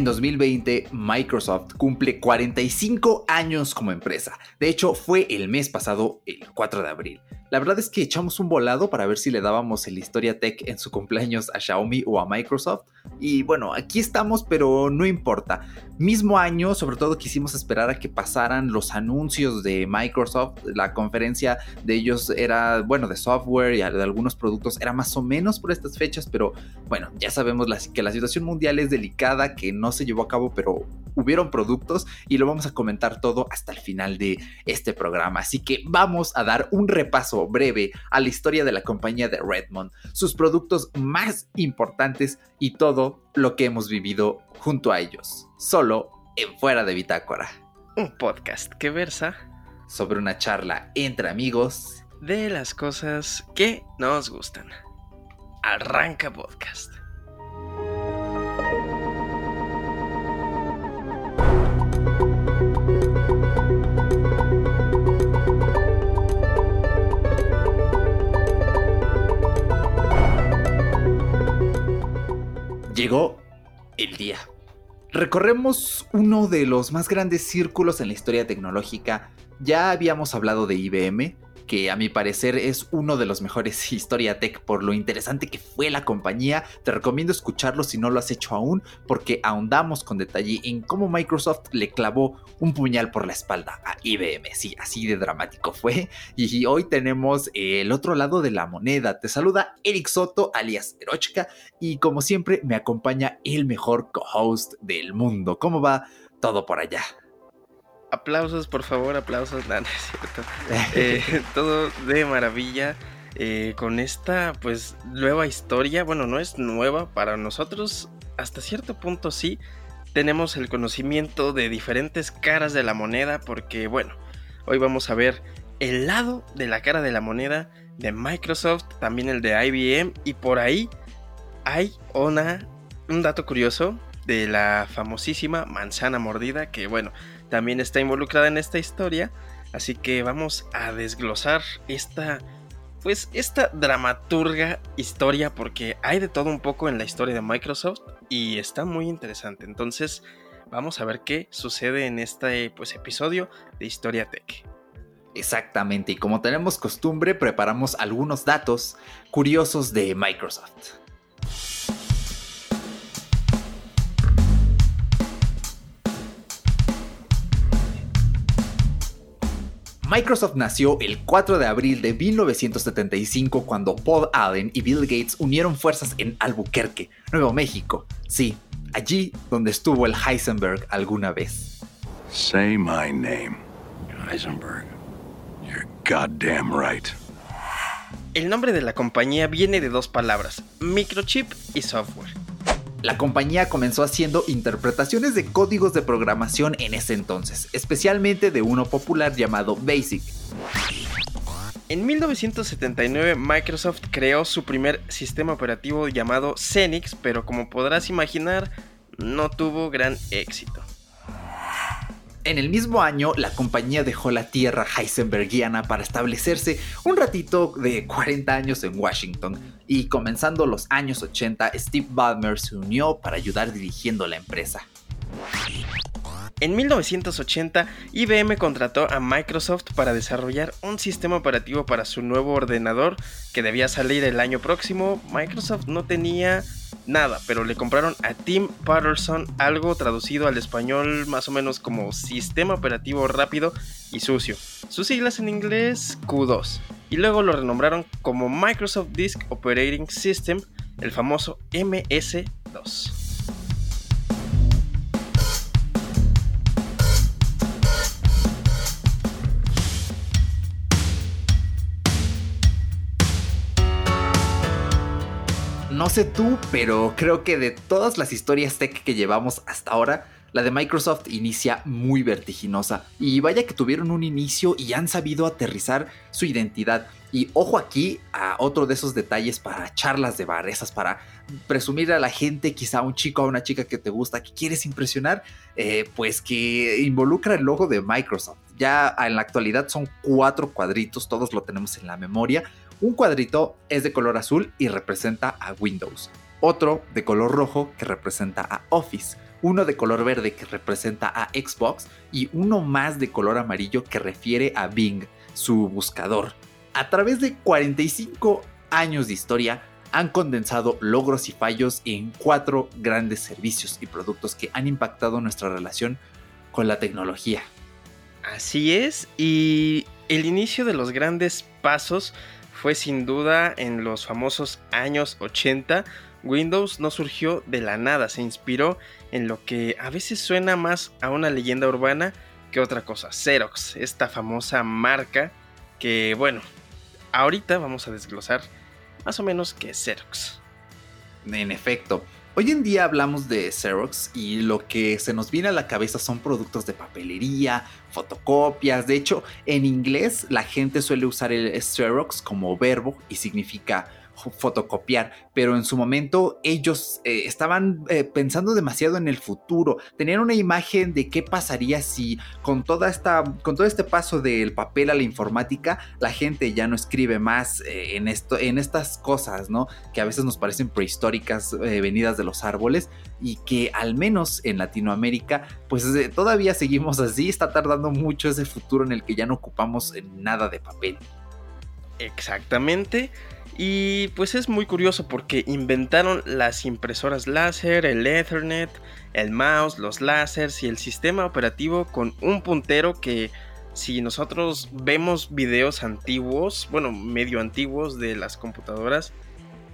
En 2020, Microsoft cumple 45 años como empresa. De hecho, fue el mes pasado, el 4 de abril. La verdad es que echamos un volado para ver si le dábamos el Historia Tech en su cumpleaños a Xiaomi o a Microsoft. Y bueno, aquí estamos, pero no importa. Mismo año, sobre todo quisimos esperar a que pasaran los anuncios de Microsoft. La conferencia de ellos era, bueno, de software y de algunos productos era más o menos por estas fechas, pero bueno, ya sabemos que la situación mundial es delicada, que no se llevó a cabo, pero hubieron productos y lo vamos a comentar todo hasta el final de este programa. Así que vamos a dar un repaso breve a la historia de la compañía de Redmond, sus productos más importantes y todo lo que hemos vivido junto a ellos, solo en Fuera de Bitácora. Un podcast que versa sobre una charla entre amigos de las cosas que nos gustan. Arranca podcast. Llegó el día. Recorremos uno de los más grandes círculos en la historia tecnológica. Ya habíamos hablado de IBM, que a mi parecer es uno de los mejores Historia Tech por lo interesante que fue la compañía. Te recomiendo escucharlo si no lo has hecho aún, porque ahondamos con detalle en cómo Microsoft le clavó un puñal por la espalda a IBM. Sí, así de dramático fue. Y hoy tenemos el otro lado de la moneda. Te saluda Eric Soto, alias Erochka, y como siempre me acompaña el mejor co-host del mundo. ¿Cómo va todo por allá? Aplausos, por favor, aplausos. No, no es cierto. Eh, todo de maravilla. Eh, con esta pues nueva historia, bueno, no es nueva para nosotros, hasta cierto punto sí, tenemos el conocimiento de diferentes caras de la moneda porque bueno, hoy vamos a ver el lado de la cara de la moneda de Microsoft, también el de IBM y por ahí hay una, un dato curioso de la famosísima manzana mordida que bueno, también está involucrada en esta historia. Así que vamos a desglosar esta, pues esta dramaturga historia porque hay de todo un poco en la historia de Microsoft y está muy interesante. Entonces vamos a ver qué sucede en este pues, episodio de Historia Tech. Exactamente, y como tenemos costumbre, preparamos algunos datos curiosos de Microsoft. Microsoft nació el 4 de abril de 1975 cuando Paul Allen y Bill Gates unieron fuerzas en Albuquerque, Nuevo México. Sí, allí donde estuvo el Heisenberg alguna vez. Say my name, Heisenberg. You're goddamn right. El nombre de la compañía viene de dos palabras, microchip y software. La compañía comenzó haciendo interpretaciones de códigos de programación en ese entonces, especialmente de uno popular llamado BASIC. En 1979 Microsoft creó su primer sistema operativo llamado Xenix, pero como podrás imaginar, no tuvo gran éxito. En el mismo año, la compañía dejó la tierra heisenbergiana para establecerse un ratito de 40 años en Washington, y comenzando los años 80, Steve Ballmer se unió para ayudar dirigiendo la empresa. En 1980, IBM contrató a Microsoft para desarrollar un sistema operativo para su nuevo ordenador que debía salir el año próximo. Microsoft no tenía nada, pero le compraron a Tim Patterson algo traducido al español más o menos como Sistema Operativo Rápido y Sucio. Sus siglas en inglés Q2. Y luego lo renombraron como Microsoft Disk Operating System, el famoso MS2. No sé tú, pero creo que de todas las historias tech que llevamos hasta ahora, la de Microsoft inicia muy vertiginosa. Y vaya que tuvieron un inicio y han sabido aterrizar su identidad. Y ojo aquí a otro de esos detalles para charlas de bar, esas para presumir a la gente, quizá a un chico o a una chica que te gusta, que quieres impresionar, eh, pues que involucra el logo de Microsoft. Ya en la actualidad son cuatro cuadritos, todos lo tenemos en la memoria. Un cuadrito es de color azul y representa a Windows. Otro de color rojo que representa a Office. uno de color verde que representa a Xbox y uno más de color amarillo que refiere a Bing, su buscador. A través de 45 años de historia, han condensado logros y fallos en cuatro grandes servicios y productos que han impactado nuestra relación con la tecnología. Así es, y el inicio de los grandes pasos fue sin duda en los famosos años 80. Windows no surgió de la nada, se inspiró en lo que a veces suena más a una leyenda urbana que otra cosa, Xerox, esta famosa marca que bueno, ahorita vamos a desglosar más o menos que Xerox. En efecto, hoy en día hablamos de Xerox y lo que se nos viene a la cabeza son productos de papelería, fotocopias. De hecho, en inglés la gente suele usar el Xerox como verbo y significa fotocopiar, pero en su momento ellos eh, estaban eh, pensando demasiado en el futuro, tenían una imagen de qué pasaría si con toda esta, con todo este paso del papel a la informática, la gente ya no escribe más eh, en esto, en estas cosas, ¿no? Que a veces nos parecen prehistóricas, venidas de los árboles y que al menos en Latinoamérica, pues todavía seguimos así, está tardando mucho ese futuro en el que ya no ocupamos nada de papel. Exactamente. Y pues es muy curioso porque inventaron las impresoras láser, el Ethernet, el mouse, los láseres y el sistema operativo con un puntero que si nosotros vemos videos antiguos, bueno, medio antiguos de las computadoras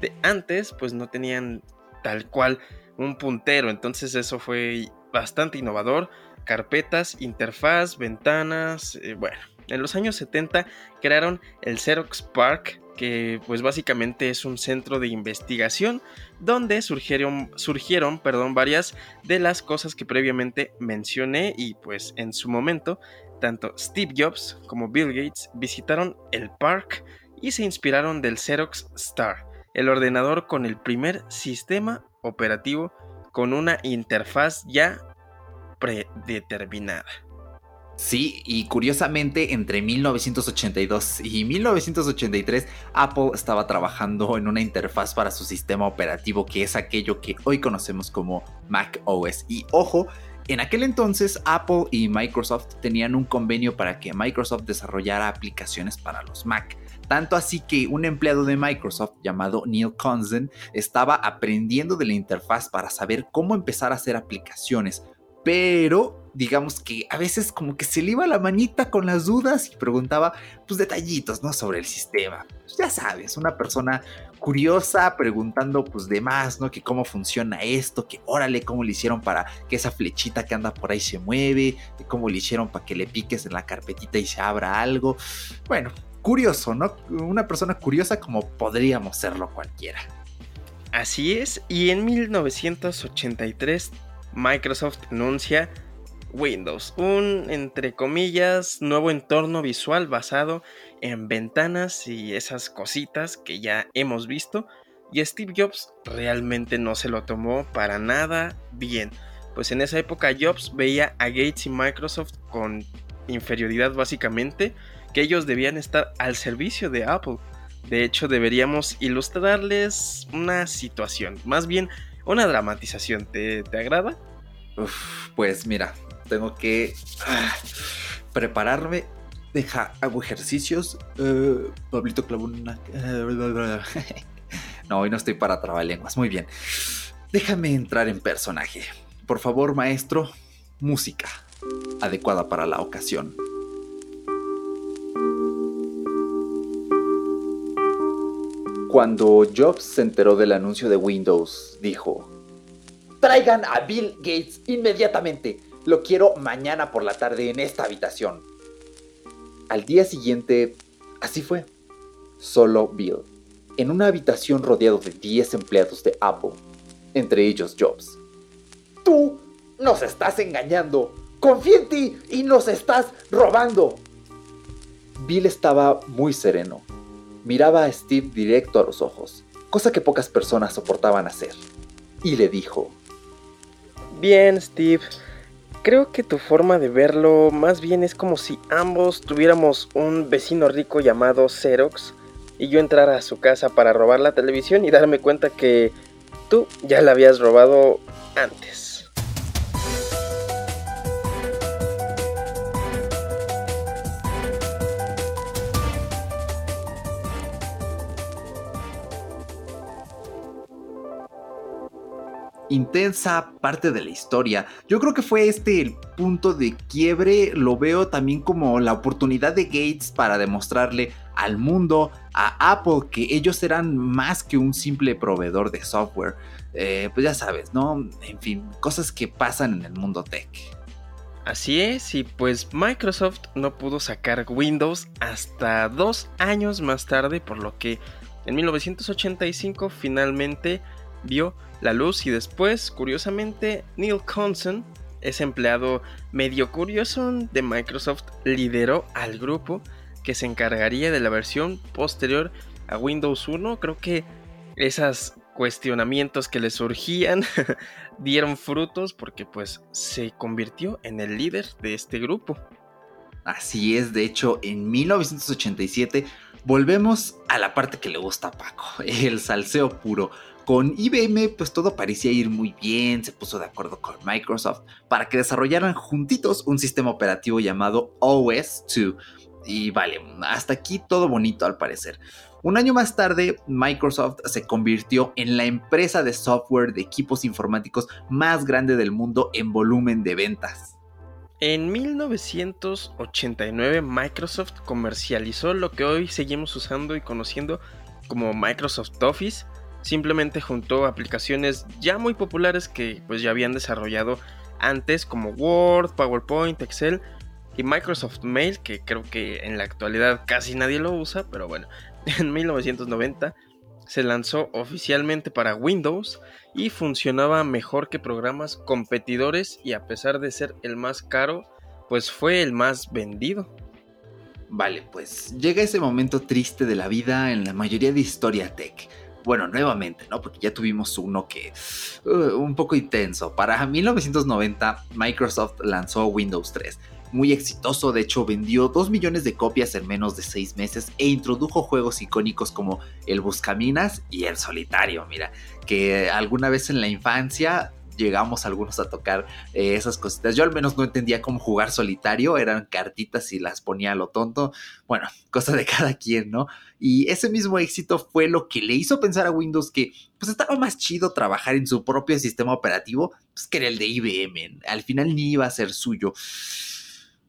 de antes, pues no tenían tal cual un puntero. Entonces eso fue bastante innovador. Carpetas, interfaz, ventanas, eh, bueno. En los años 70 crearon el Xerox Park que pues básicamente es un centro de investigación donde surgieron, surgieron perdón, varias de las cosas que previamente mencioné y pues en su momento tanto Steve Jobs como Bill Gates visitaron el park y se inspiraron del Xerox Star, el ordenador con el primer sistema operativo con una interfaz ya predeterminada. Sí, y curiosamente entre 1982 y 1983 Apple estaba trabajando en una interfaz para su sistema operativo que es aquello que hoy conocemos como Mac OS. Y ojo, en aquel entonces Apple y Microsoft tenían un convenio para que Microsoft desarrollara aplicaciones para los Mac. Tanto así que un empleado de Microsoft llamado Neil Conzen estaba aprendiendo de la interfaz para saber cómo empezar a hacer aplicaciones pero digamos que a veces como que se le iba la manita con las dudas y preguntaba pues detallitos, ¿no? Sobre el sistema. Pues, ya sabes, una persona curiosa preguntando pues de más, ¿no? Que cómo funciona esto, que órale, cómo le hicieron para que esa flechita que anda por ahí se mueve, cómo le hicieron para que le piques en la carpetita y se abra algo. Bueno, curioso, ¿no? Una persona curiosa como podríamos serlo cualquiera. Así es, y en 1983 Microsoft anuncia Windows, un entre comillas nuevo entorno visual basado en ventanas y esas cositas que ya hemos visto. Y Steve Jobs realmente no se lo tomó para nada bien, pues en esa época Jobs veía a Gates y Microsoft con inferioridad básicamente, que ellos debían estar al servicio de Apple. De hecho, deberíamos ilustrarles una situación, más bien una dramatización. ¿Te, te agrada? pues mira, tengo que ah, prepararme. Deja, hago ejercicios. Uh, Pablito clavó una. no, hoy no estoy para trabalenguas. Muy bien. Déjame entrar en personaje. Por favor, maestro, música adecuada para la ocasión. Cuando Jobs se enteró del anuncio de Windows, dijo, Traigan a Bill Gates inmediatamente. Lo quiero mañana por la tarde en esta habitación. Al día siguiente, así fue. Solo Bill, en una habitación rodeado de 10 empleados de Apple, entre ellos Jobs. Tú nos estás engañando. Confía en ti y nos estás robando. Bill estaba muy sereno. Miraba a Steve directo a los ojos, cosa que pocas personas soportaban hacer, y le dijo, Bien, Steve. Creo que tu forma de verlo más bien es como si ambos tuviéramos un vecino rico llamado Xerox y yo entrara a su casa para robar la televisión y darme cuenta que tú ya la habías robado antes. Intensa parte de la historia. Yo creo que fue este el punto de quiebre, lo veo también como la oportunidad de Gates para demostrarle al mundo, a Apple, que ellos eran más que un simple proveedor de software. Eh, pues ya sabes, ¿no? En fin, cosas que pasan en el mundo tech. Así es, y pues Microsoft no pudo sacar Windows hasta dos años más tarde, por lo que en 1985 finalmente vio la luz y después, curiosamente, Neil Conson, ese empleado medio curioso de Microsoft, lideró al grupo que se encargaría de la versión posterior a Windows 1. Creo que esos cuestionamientos que le surgían dieron frutos porque pues se convirtió en el líder de este grupo. Así es, de hecho, en 1987 volvemos a la parte que le gusta a Paco, el salseo puro. Con IBM pues todo parecía ir muy bien, se puso de acuerdo con Microsoft para que desarrollaran juntitos un sistema operativo llamado OS2. Y vale, hasta aquí todo bonito al parecer. Un año más tarde, Microsoft se convirtió en la empresa de software de equipos informáticos más grande del mundo en volumen de ventas. En 1989 Microsoft comercializó lo que hoy seguimos usando y conociendo como Microsoft Office, simplemente juntó aplicaciones ya muy populares que pues ya habían desarrollado antes como Word, PowerPoint, Excel y Microsoft Mail, que creo que en la actualidad casi nadie lo usa, pero bueno, en 1990 se lanzó oficialmente para Windows y funcionaba mejor que programas competidores y a pesar de ser el más caro, pues fue el más vendido. Vale, pues llega ese momento triste de la vida en la mayoría de historia tech bueno, nuevamente, ¿no? Porque ya tuvimos uno que uh, un poco intenso. Para 1990, Microsoft lanzó Windows 3. Muy exitoso, de hecho vendió 2 millones de copias en menos de 6 meses e introdujo juegos icónicos como el Buscaminas y el Solitario, mira, que alguna vez en la infancia llegamos algunos a tocar eh, esas cositas. Yo al menos no entendía cómo jugar solitario, eran cartitas y las ponía a lo tonto. Bueno, cosa de cada quien, ¿no? Y ese mismo éxito fue lo que le hizo pensar a Windows que pues estaba más chido trabajar en su propio sistema operativo pues, que era el de IBM. Al final ni iba a ser suyo.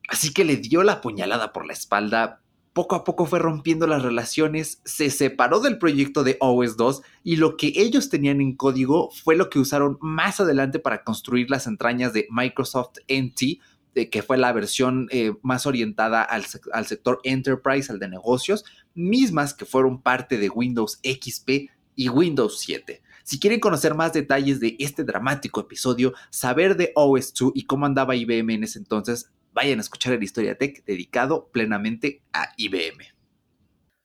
Así que le dio la puñalada por la espalda poco a poco fue rompiendo las relaciones, se separó del proyecto de OS2 y lo que ellos tenían en código fue lo que usaron más adelante para construir las entrañas de Microsoft NT, que fue la versión eh, más orientada al, al sector enterprise, al de negocios, mismas que fueron parte de Windows XP y Windows 7. Si quieren conocer más detalles de este dramático episodio, saber de OS2 y cómo andaba IBM en ese entonces, vayan a escuchar el Historia Tech dedicado plenamente a IBM.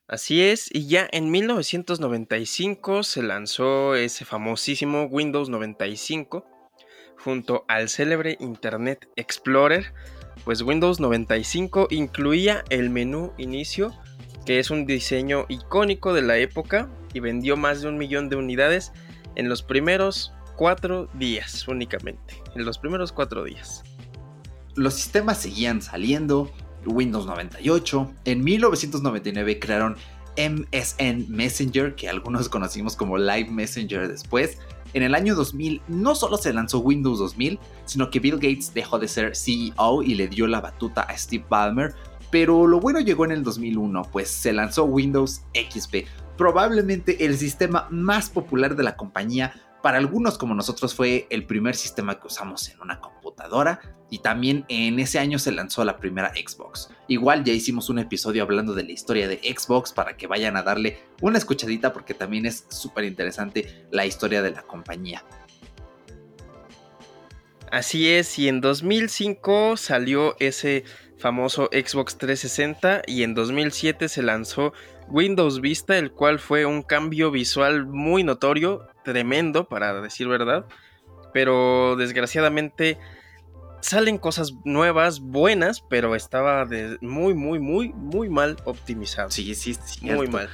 Así es, y ya en 1995 se lanzó ese famosísimo Windows 95 junto al célebre Internet Explorer, pues Windows 95 incluía el menú inicio, que es un diseño icónico de la época y vendió más de un millón de unidades en los primeros cuatro días únicamente, en los primeros cuatro días los sistemas seguían saliendo, Windows 98, en 1999 crearon MSN Messenger, que algunos conocimos como Live Messenger después. En el año 2000 no solo se lanzó Windows 2000, sino que Bill Gates dejó de ser CEO y le dio la batuta a Steve Ballmer, pero lo bueno llegó en el 2001, pues se lanzó Windows XP, probablemente el sistema más popular de la compañía para algunos como nosotros fue el primer sistema que usamos en una computadora y también en ese año se lanzó la primera Xbox. Igual ya hicimos un episodio hablando de la historia de Xbox para que vayan a darle una escuchadita porque también es súper interesante la historia de la compañía. Así es, y en 2005 salió ese famoso Xbox 360 y en 2007 se lanzó Windows Vista, el cual fue un cambio visual muy notorio, tremendo para decir verdad, pero desgraciadamente salen cosas nuevas, buenas, pero estaba de muy, muy, muy, muy mal optimizado. Sí, sí, sí. Muy mal.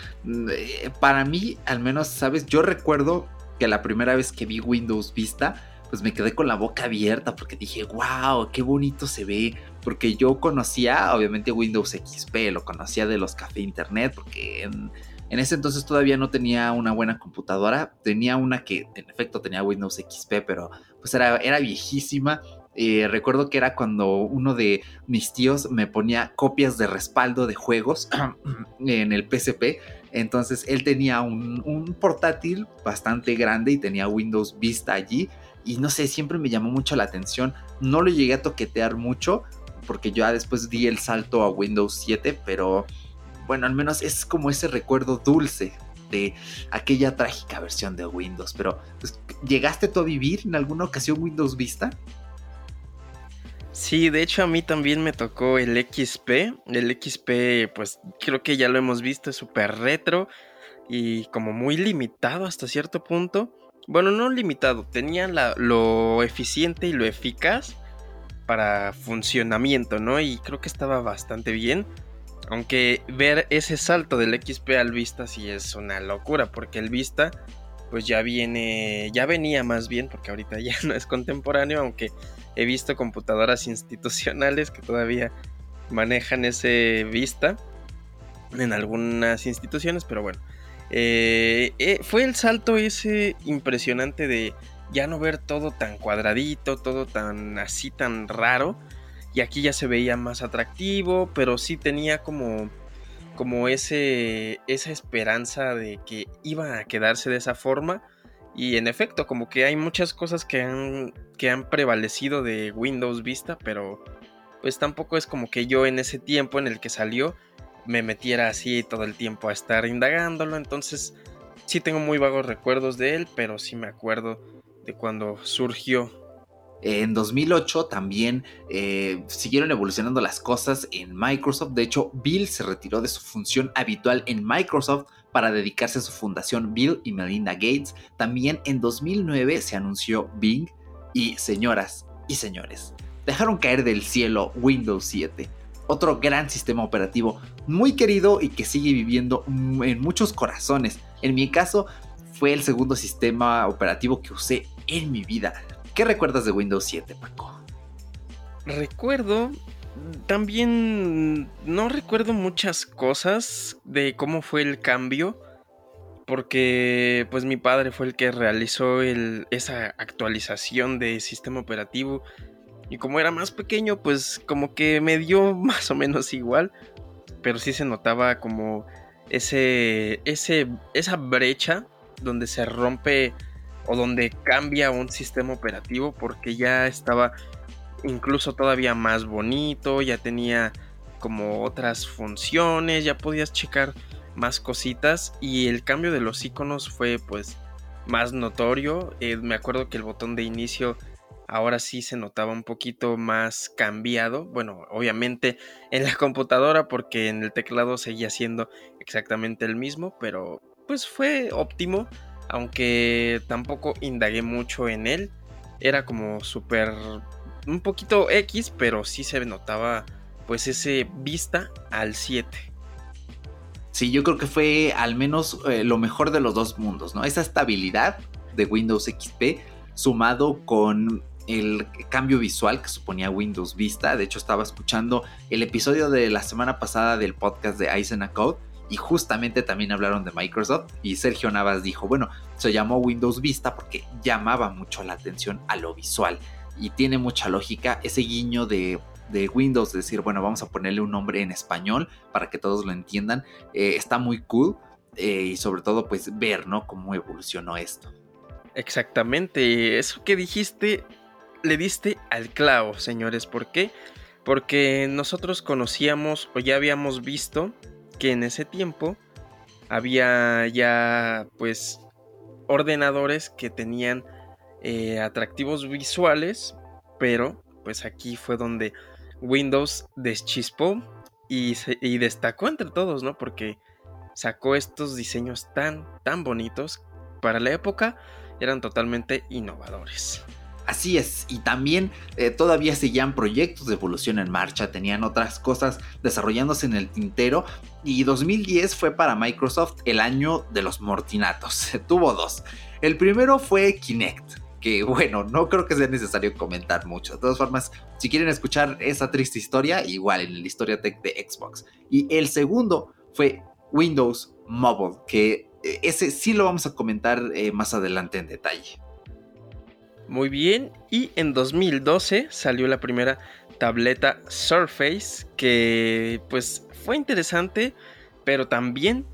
Eh, para mí, al menos, ¿sabes? Yo recuerdo que la primera vez que vi Windows Vista, pues me quedé con la boca abierta porque dije, wow, qué bonito se ve. Porque yo conocía, obviamente, Windows XP, lo conocía de los cafés internet, porque En ese entonces todavía no tenía una buena computadora, tenía una que en efecto tenía Windows XP, pero pues era, era viejísima. Eh, recuerdo que era cuando uno de mis tíos me ponía copias de respaldo de juegos en el PSP. Entonces él tenía un, portátil bastante grande y tenía Windows Vista allí. Y no sé, siempre me llamó mucho la atención. No lo llegué a toquetear mucho porque ya después di el salto a Windows 7, pero bueno, al menos es como ese recuerdo dulce de aquella trágica versión de Windows. Pero, pues, ¿llegaste tú a vivir en alguna ocasión Windows Vista? Sí, de hecho a mí también me tocó el XP. El XP, pues creo que ya lo hemos visto, es súper retro y como muy limitado hasta cierto punto. Bueno, no limitado, tenía lo eficiente y lo eficaz para funcionamiento, ¿no? Y creo que estaba bastante bien. Aunque ver ese salto del XP al Vista sí es una locura, porque el Vista pues ya viene, ya venía más bien, porque ahorita ya no es contemporáneo, aunque he visto computadoras institucionales que todavía manejan ese Vista en algunas instituciones, pero bueno. Eh, eh, fue el salto ese impresionante de ya no ver todo tan cuadradito, todo tan así tan raro y aquí ya se veía más atractivo, pero sí tenía como como ese esa esperanza de que iba a quedarse de esa forma. Y en efecto como que hay muchas cosas que han que han prevalecido de Windows Vista, pero pues tampoco es como que yo en ese tiempo en el que salió me metiera así todo el tiempo a estar indagándolo, entonces sí tengo muy vagos recuerdos de él, pero sí me acuerdo de cuando surgió en 2008 también eh, siguieron evolucionando las cosas en Microsoft. De hecho, Bill se retiró de su función habitual en Microsoft para dedicarse a su fundación Bill y Melinda Gates. También en 2009 se anunció Bing y señoras y señores, dejaron caer del cielo Windows 7. Otro gran sistema operativo muy querido y que sigue viviendo en muchos corazones. En mi caso, fue el segundo sistema operativo que usé en mi vida ¿Qué recuerdas de Windows 7, Paco? Recuerdo, también no recuerdo muchas cosas de cómo fue el cambio, porque pues mi padre fue el que realizó esa actualización de sistema operativo y como era más pequeño, pues como que me dio más o menos igual, pero sí se notaba como ese, ese, esa brecha donde se rompe o donde cambia un sistema operativo porque ya estaba incluso todavía más bonito, ya tenía como otras funciones, ya podías checar más cositas y el cambio de los iconos fue pues más notorio. Eh, me acuerdo que el botón de inicio ahora sí se notaba un poquito más cambiado. Bueno, obviamente en la computadora porque en el teclado seguía siendo exactamente el mismo, pero pues fue óptimo aunque tampoco indagué mucho en él. Era como súper, un poquito X, pero sí se notaba pues ese vista al 7. Sí, yo creo que fue al menos eh, lo mejor de los dos mundos, ¿no? Esa estabilidad de Windows XP sumado con el cambio visual que suponía Windows Vista. De hecho, estaba escuchando el episodio de la semana pasada del podcast de Aizen Code y justamente también hablaron de Microsoft y Sergio Navas dijo, bueno, se llamó Windows Vista porque llamaba mucho la atención a lo visual y tiene mucha lógica ese guiño de, de Windows, decir, bueno, vamos a ponerle un nombre en español para que todos lo entiendan, eh, está muy cool eh, y sobre todo pues ver, ¿no? Cómo evolucionó esto. Exactamente, eso que dijiste le diste al clavo, señores, ¿por qué? Porque nosotros conocíamos o ya habíamos visto que en ese tiempo había ya pues ordenadores que tenían eh, atractivos visuales, pero pues aquí fue donde Windows deschispó y, y, destacó entre todos, ¿no? Porque sacó estos diseños tan, tan bonitos para la época, eran totalmente innovadores. Así es, y también eh, todavía seguían proyectos de evolución en marcha, tenían otras cosas desarrollándose en el tintero y 2010 fue para Microsoft el año de los mortinatos, tuvo dos. El primero fue Kinect, que bueno, no creo que sea necesario comentar mucho. De todas formas, si quieren escuchar esa triste historia, igual en la historia tech de Xbox. Y el segundo fue Windows Mobile, que eh, ese sí lo vamos a comentar eh, más adelante en detalle. Muy bien, y en 2012 salió la primera tableta Surface que pues fue interesante, pero también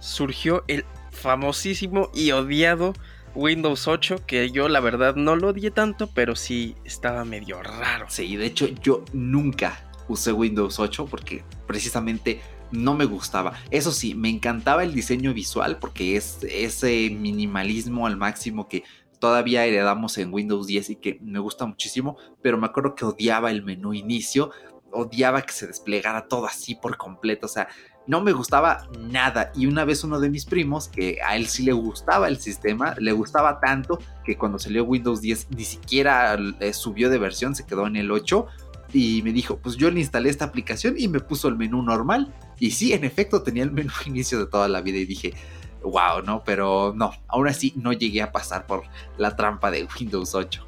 surgió el famosísimo y odiado Windows 8, que yo la verdad no lo odié tanto, pero sí estaba medio raro. Sí, de hecho yo nunca usé Windows 8 porque precisamente no me gustaba. Eso sí, me encantaba el diseño visual porque es ese minimalismo al máximo que todavía heredamos en Windows 10 y que me gusta muchísimo, pero me acuerdo que odiaba el menú inicio, odiaba que se desplegara todo así por completo, o sea, no me gustaba nada. Y una vez uno de mis primos, que a él sí le gustaba el sistema, le gustaba tanto que cuando salió Windows 10 ni siquiera eh, subió de versión, se quedó en el 8 y me dijo, pues yo le instalé esta aplicación y me puso el menú normal. Y sí, en efecto tenía el menú inicio de toda la vida y dije, wow, ¿no? Pero no, aún así no llegué a pasar por la trampa de Windows 8.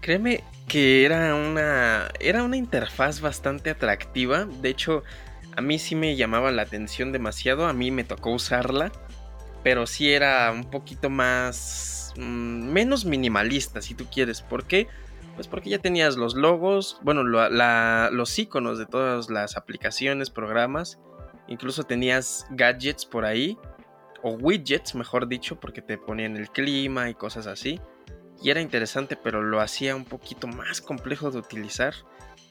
Créeme que era una, era una interfaz bastante atractiva. De hecho, a mí sí me llamaba la atención demasiado. A mí me tocó usarla. Pero sí era un poquito más... Mm, menos minimalista, si tú quieres. ¿Por qué? Pues porque ya tenías los logos, bueno, los iconos de todas las aplicaciones, programas. Incluso tenías gadgets por ahí o widgets, mejor dicho, porque te ponían el clima y cosas así. Y era interesante, pero lo hacía un poquito más complejo de utilizar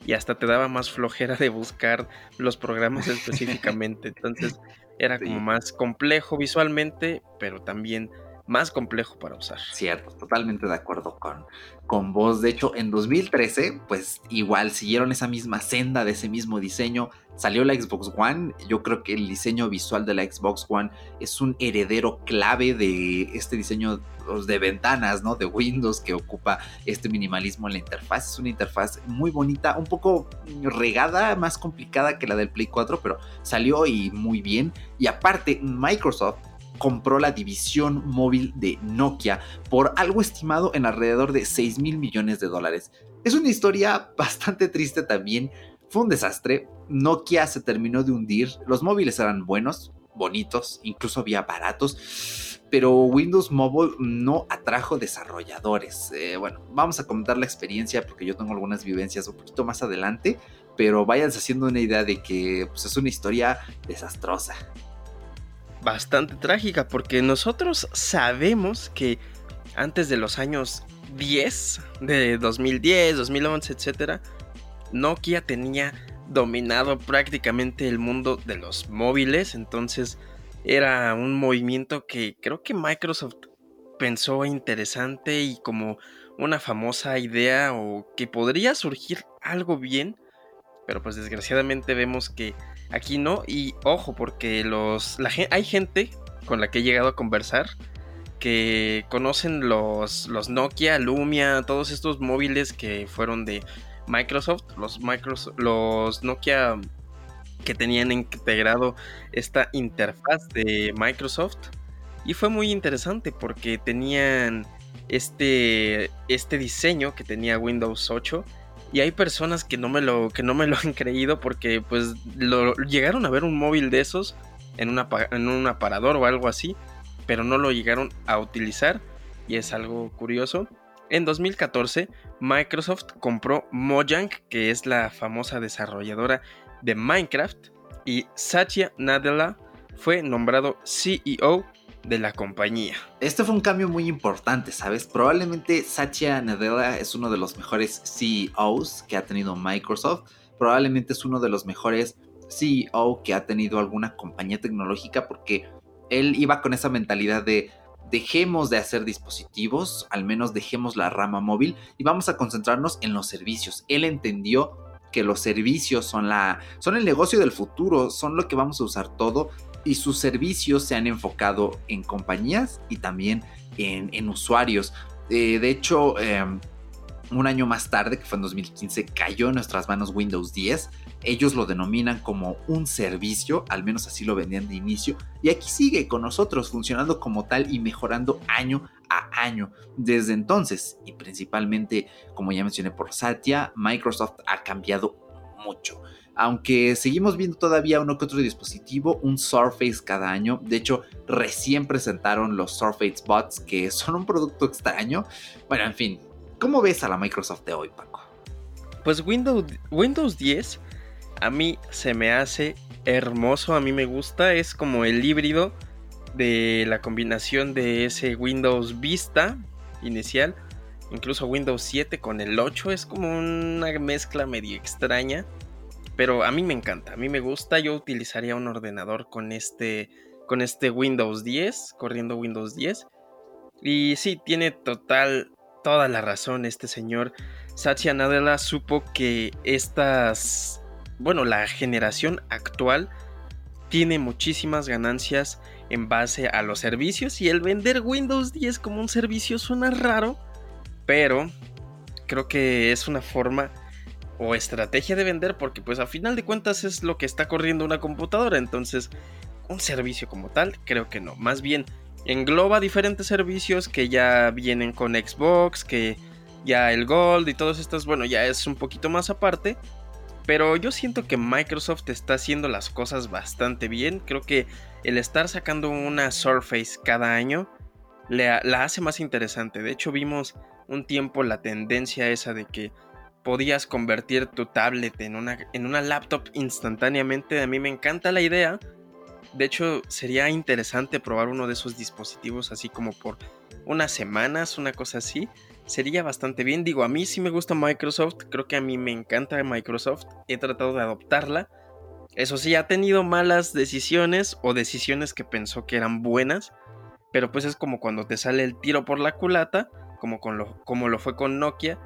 y hasta te daba más flojera de buscar los programas específicamente. Entonces era como más complejo visualmente, pero también más complejo para usar. Cierto, totalmente de acuerdo con, con vos. De hecho, en 2013, pues igual siguieron esa misma senda de ese mismo diseño. Salió la Xbox One. Yo creo que el diseño visual de la Xbox One es un heredero clave de este diseño pues, de ventanas, ¿no? De Windows que ocupa este minimalismo en la interfaz. Es una interfaz muy bonita, un poco regada, más complicada que la del Play 4, pero salió y muy bien. Y aparte, Microsoft compró la división móvil de Nokia por algo estimado en alrededor de 6 mil millones de dólares. Es una historia bastante triste también. Fue un desastre. Nokia se terminó de hundir. Los móviles eran buenos, bonitos, incluso había baratos. Pero Windows Mobile no atrajo desarrolladores. Eh, bueno, vamos a comentar la experiencia porque yo tengo algunas vivencias un poquito más adelante. Pero váyanse haciendo una idea de que pues, es una historia desastrosa bastante trágica porque nosotros sabemos que antes de los años 10, de 2010, 2011, etcétera, Nokia tenía dominado prácticamente el mundo de los móviles, entonces era un movimiento que creo que Microsoft pensó interesante y como una famosa idea o que podría surgir algo bien, pero pues desgraciadamente vemos que Aquí no, y ojo, porque los, hay gente con la que he llegado a conversar que conocen los, los Nokia, Lumia, todos estos móviles que fueron de Microsoft, los, Microsoft, los Nokia que tenían integrado esta interfaz de Microsoft. Y fue muy interesante porque tenían este, este diseño que tenía Windows 8 y hay personas que no me lo, que no me lo han creído porque pues lo, llegaron a ver un móvil de esos en, en un aparador o algo así, pero no lo llegaron a utilizar y es algo curioso. En 2014, Microsoft compró Mojang, que es la famosa desarrolladora de Minecraft, y Satya Nadella fue nombrado CEO de la compañía. Este fue un cambio muy importante, ¿sabes? Probablemente Satya Nadella es uno de los mejores CEOs que ha tenido Microsoft. Probablemente es uno de los mejores CEO que ha tenido alguna compañía tecnológica porque él iba con esa mentalidad de dejemos de hacer dispositivos, al menos dejemos la rama móvil y vamos a concentrarnos en los servicios. Él entendió que los servicios son la son el negocio del futuro, son lo que vamos a usar todo y sus servicios se han enfocado en compañías y también en, usuarios. Eh, de hecho, em, un año más tarde, que fue en 2015, cayó en nuestras manos Windows 10. Ellos lo denominan como un servicio, al menos así lo vendían de inicio, y aquí sigue con nosotros funcionando como tal y mejorando año a año. Desde entonces, y principalmente, como ya mencioné por Satya, Microsoft ha cambiado mucho. Aunque seguimos viendo todavía uno que otro dispositivo, un Surface cada año. De hecho, recién presentaron los Surface Bots, que son un producto extraño. Bueno, en fin, ¿cómo ves a la Microsoft de hoy, Paco? Pues Windows, Windows 10 a mí se me hace hermoso, a mí me gusta, es como el híbrido de la combinación de ese Windows Vista inicial, incluso Windows 7 con el 8, es como una mezcla medio extraña pero a mí me encanta, a mí me gusta. Yo utilizaría un ordenador con este, con este Windows 10, corriendo Windows 10. Y sí, tiene total, toda la razón este señor. Satya Nadella supo que estas, bueno, la generación actual tiene muchísimas ganancias en base a los servicios y el vender Windows 10 como un servicio suena raro, pero creo que es una forma o estrategia de vender porque pues a final de cuentas es lo que está corriendo una computadora, entonces un servicio como tal creo que no, más bien engloba diferentes servicios que ya vienen con Xbox, que ya el Gold y todos estos, bueno, ya es un poquito más aparte, pero yo siento que Microsoft está haciendo las cosas bastante bien, creo que el estar sacando una Surface cada año la hace más interesante, de hecho vimos un tiempo la tendencia esa de que podías convertir tu tablet en una, en una laptop instantáneamente. A mí me encanta la idea. De hecho, sería interesante probar uno de esos dispositivos así como por unas semanas, una cosa así. Sería bastante bien. Digo, a mí sí me gusta Microsoft. Creo que a mí me encanta Microsoft. He tratado de adoptarla. Eso sí, ha tenido malas decisiones o decisiones que pensó que eran buenas. Pero pues es como cuando te sale el tiro por la culata, como, con lo, como lo fue con Nokia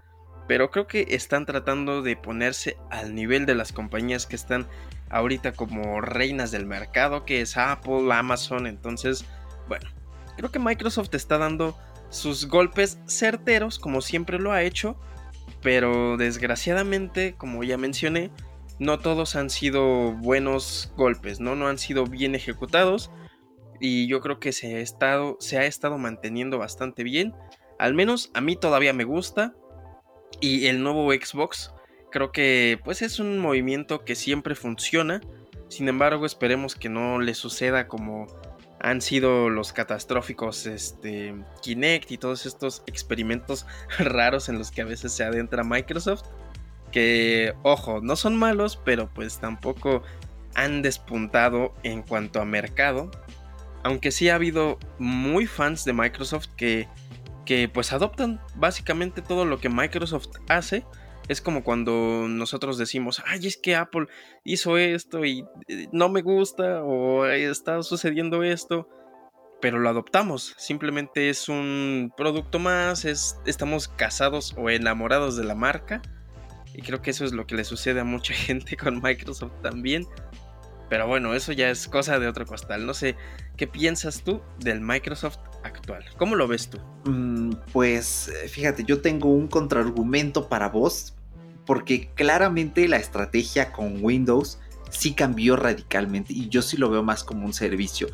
pero creo que están tratando de ponerse al nivel de las compañías que están ahorita como reinas del mercado, que es Apple, Amazon, entonces, bueno, creo que Microsoft está dando sus golpes certeros, como siempre lo ha hecho, pero desgraciadamente, como ya mencioné, no todos han sido buenos golpes, ¿no? No han sido bien ejecutados. Y yo creo que se ha estado, se ha estado manteniendo bastante bien. Al menos a mí todavía me gusta. Y el nuevo Xbox creo que pues es un movimiento que siempre funciona. Sin embargo, esperemos que no le suceda como han sido los catastróficos este, Kinect y todos estos experimentos raros en los que a veces se adentra Microsoft. Que, ojo, no son malos, pero pues tampoco han despuntado en cuanto a mercado. Aunque sí ha habido muy fans de Microsoft que que pues adoptan básicamente todo lo que Microsoft hace. Es como cuando nosotros decimos, ay, es que Apple hizo esto y eh, no me gusta o está sucediendo esto, pero lo adoptamos. Simplemente es un producto más, es, estamos casados o enamorados de la marca. Y creo que eso es lo que le sucede a mucha gente con Microsoft también. Pero bueno, eso ya es cosa de otro costal. No sé, ¿qué piensas tú del Microsoft actual? ¿Cómo lo ves tú? Mm, pues fíjate, yo tengo un contraargumento para vos, porque claramente la estrategia con Windows sí cambió radicalmente y yo sí lo veo más como un servicio.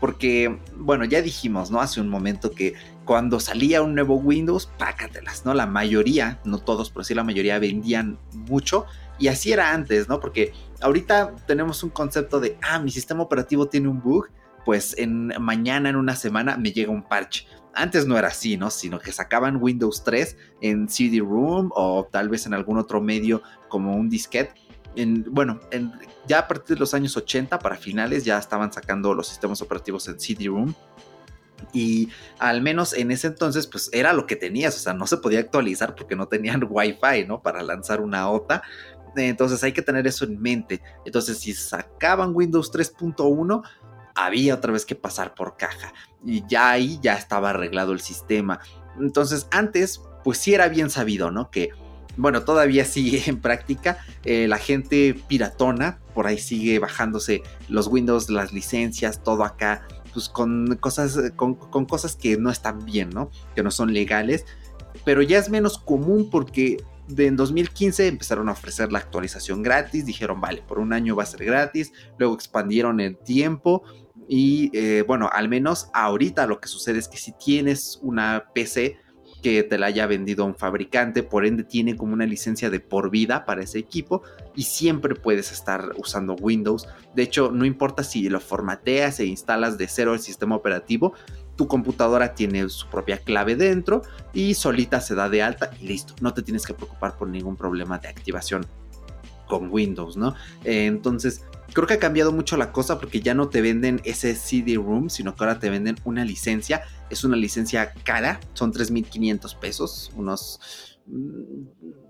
Porque, bueno, ya dijimos, ¿no? Hace un momento que cuando salía un nuevo Windows, pácatelas, ¿no? La mayoría, no todos, pero sí la mayoría vendían mucho y así era antes, ¿no? Porque ahorita tenemos un concepto de, ah, mi sistema operativo tiene un bug, pues en mañana, en una semana, me llega un parche. Antes no era así, ¿no? Sino que sacaban Windows 3 en CD-ROOM o tal vez en algún otro medio como un disquete. En, bueno, ya a partir de los años 80, para finales, ya estaban sacando los sistemas operativos en CD-ROOM. Y al menos en ese entonces, pues era lo que tenías, o sea, no se podía actualizar porque no tenían Wi-Fi, ¿no? Para lanzar una OTA. Entonces hay que tener eso en mente. Entonces si sacaban Windows 3.1, había otra vez que pasar por caja. Y ya ahí ya estaba arreglado el sistema. Entonces antes, pues sí era bien sabido, ¿no? Que, bueno, todavía sigue en práctica. Eh, la gente piratona, por ahí sigue bajándose los Windows, las licencias, todo acá. Pues con cosas, con, con cosas que no están bien, ¿no? Que no son legales. Pero ya es menos común porque de en 2015 empezaron a ofrecer la actualización gratis, dijeron, vale, por un año va a ser gratis, luego expandieron el tiempo y eh, bueno, al menos ahorita lo que sucede es que si tienes una PC que te la haya vendido un fabricante, por ende tiene como una licencia de por vida para ese equipo y siempre puedes estar usando Windows. De hecho, no importa si lo formateas e instalas de cero el sistema operativo, tu computadora tiene su propia clave dentro y solita se da de alta y listo, no te tienes que preocupar por ningún problema de activación con Windows, ¿no? entonces, creo que ha cambiado mucho la cosa porque ya no te venden ese CD-ROOM, sino que ahora te venden una licencia. Es una licencia cara, son 3.500 pesos, unos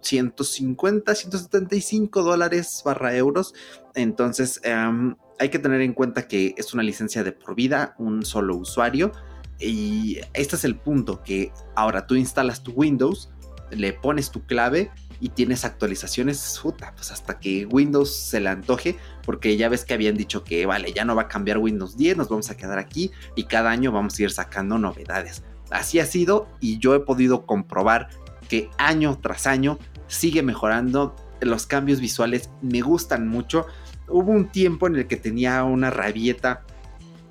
150, mm, 175 dólares barra euros. Entonces, em, hay que tener en cuenta que es una licencia de por vida, un solo usuario. Y este es el punto, que ahora tú instalas tu Windows, le pones tu clave y tienes actualizaciones, puta, pues hasta que Windows se le antoje, porque ya ves que habían dicho que, vale, ya no va a cambiar Windows 10, nos vamos a quedar aquí y cada año vamos a ir sacando novedades. Así ha sido y yo he podido comprobar que año tras año sigue mejorando, los cambios visuales me gustan mucho. Hubo un tiempo en el que tenía una rabieta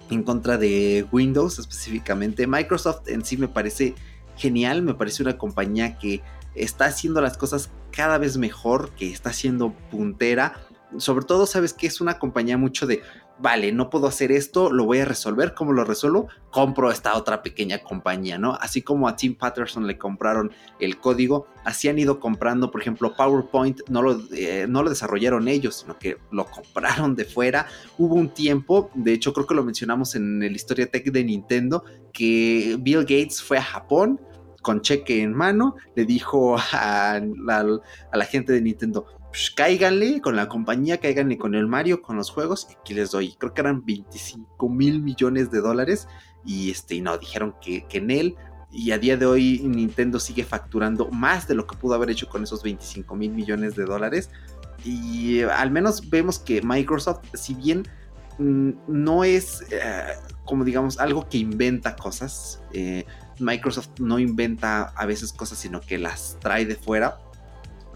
en contra de Windows específicamente. Microsoft en sí me parece genial, me parece una compañía que está haciendo las cosas cada vez mejor, que está siendo puntera. Sobre todo, sabes que es una compañía mucho de, vale, no puedo hacer esto, lo voy a resolver. ¿Cómo lo resuelvo? Compro esta otra pequeña compañía, ¿no? Así como a Tim Patterson le compraron el código, así han ido comprando, por ejemplo, PowerPoint, no lo, eh, no lo desarrollaron ellos, sino que lo compraron de fuera. Hubo un tiempo, de hecho creo que lo mencionamos en el Historia Tech de Nintendo, que Bill Gates fue a Japón con cheque en mano, le dijo a, la gente de Nintendo, pues, cáiganle con la compañía, cáiganle con el Mario, con los juegos, y aquí les doy, creo que eran 25 mil millones de dólares, y este, no, dijeron que, que en él, y a día de hoy Nintendo sigue facturando más de lo que pudo haber hecho con esos 25 mil millones de dólares, y al menos vemos que Microsoft, si bien mm, no es eh, como digamos algo que inventa cosas, eh, Microsoft no inventa a veces cosas, sino que las trae de fuera,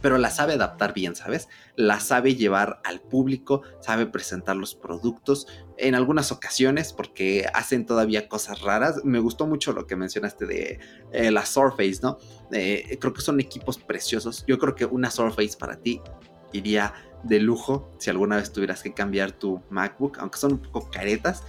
pero las sabe adaptar bien, ¿sabes? Las sabe llevar al público, sabe presentar los productos en algunas ocasiones porque hacen todavía cosas raras. Me gustó mucho lo que mencionaste de eh, la Surface, ¿no? Eh, creo que son equipos preciosos. Yo creo que una Surface para ti iría de lujo si alguna vez tuvieras que cambiar tu MacBook, aunque son un poco caretas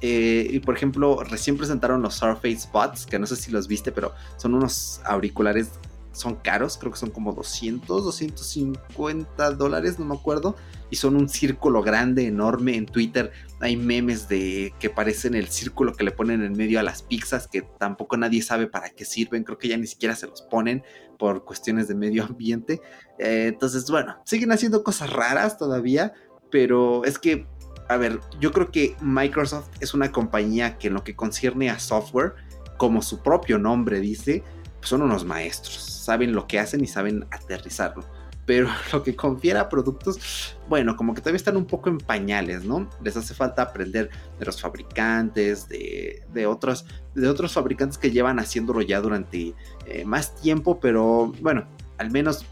eh, y por ejemplo, recién presentaron los Surface Buds, que no sé si los viste, pero son unos auriculares, son caros, creo que son como 200, 250 dólares, no me acuerdo. Y son un círculo grande, enorme. En Twitter hay memes de que parecen el círculo que le ponen en medio a las pizzas, que tampoco nadie sabe para qué sirven. Creo que ya ni siquiera se los ponen por cuestiones de medio ambiente. Eh, entonces, bueno, siguen haciendo cosas raras todavía, pero es que a ver, yo creo que Microsoft es una compañía que en lo que concierne a software, como su propio nombre dice, son unos maestros, saben lo que hacen y saben aterrizarlo. Pero lo que confiere a productos, bueno, como que todavía están un poco en pañales, ¿no? Les hace falta aprender de los fabricantes, de, otros, de otros fabricantes que llevan haciéndolo ya durante eh, más tiempo, pero bueno, al menos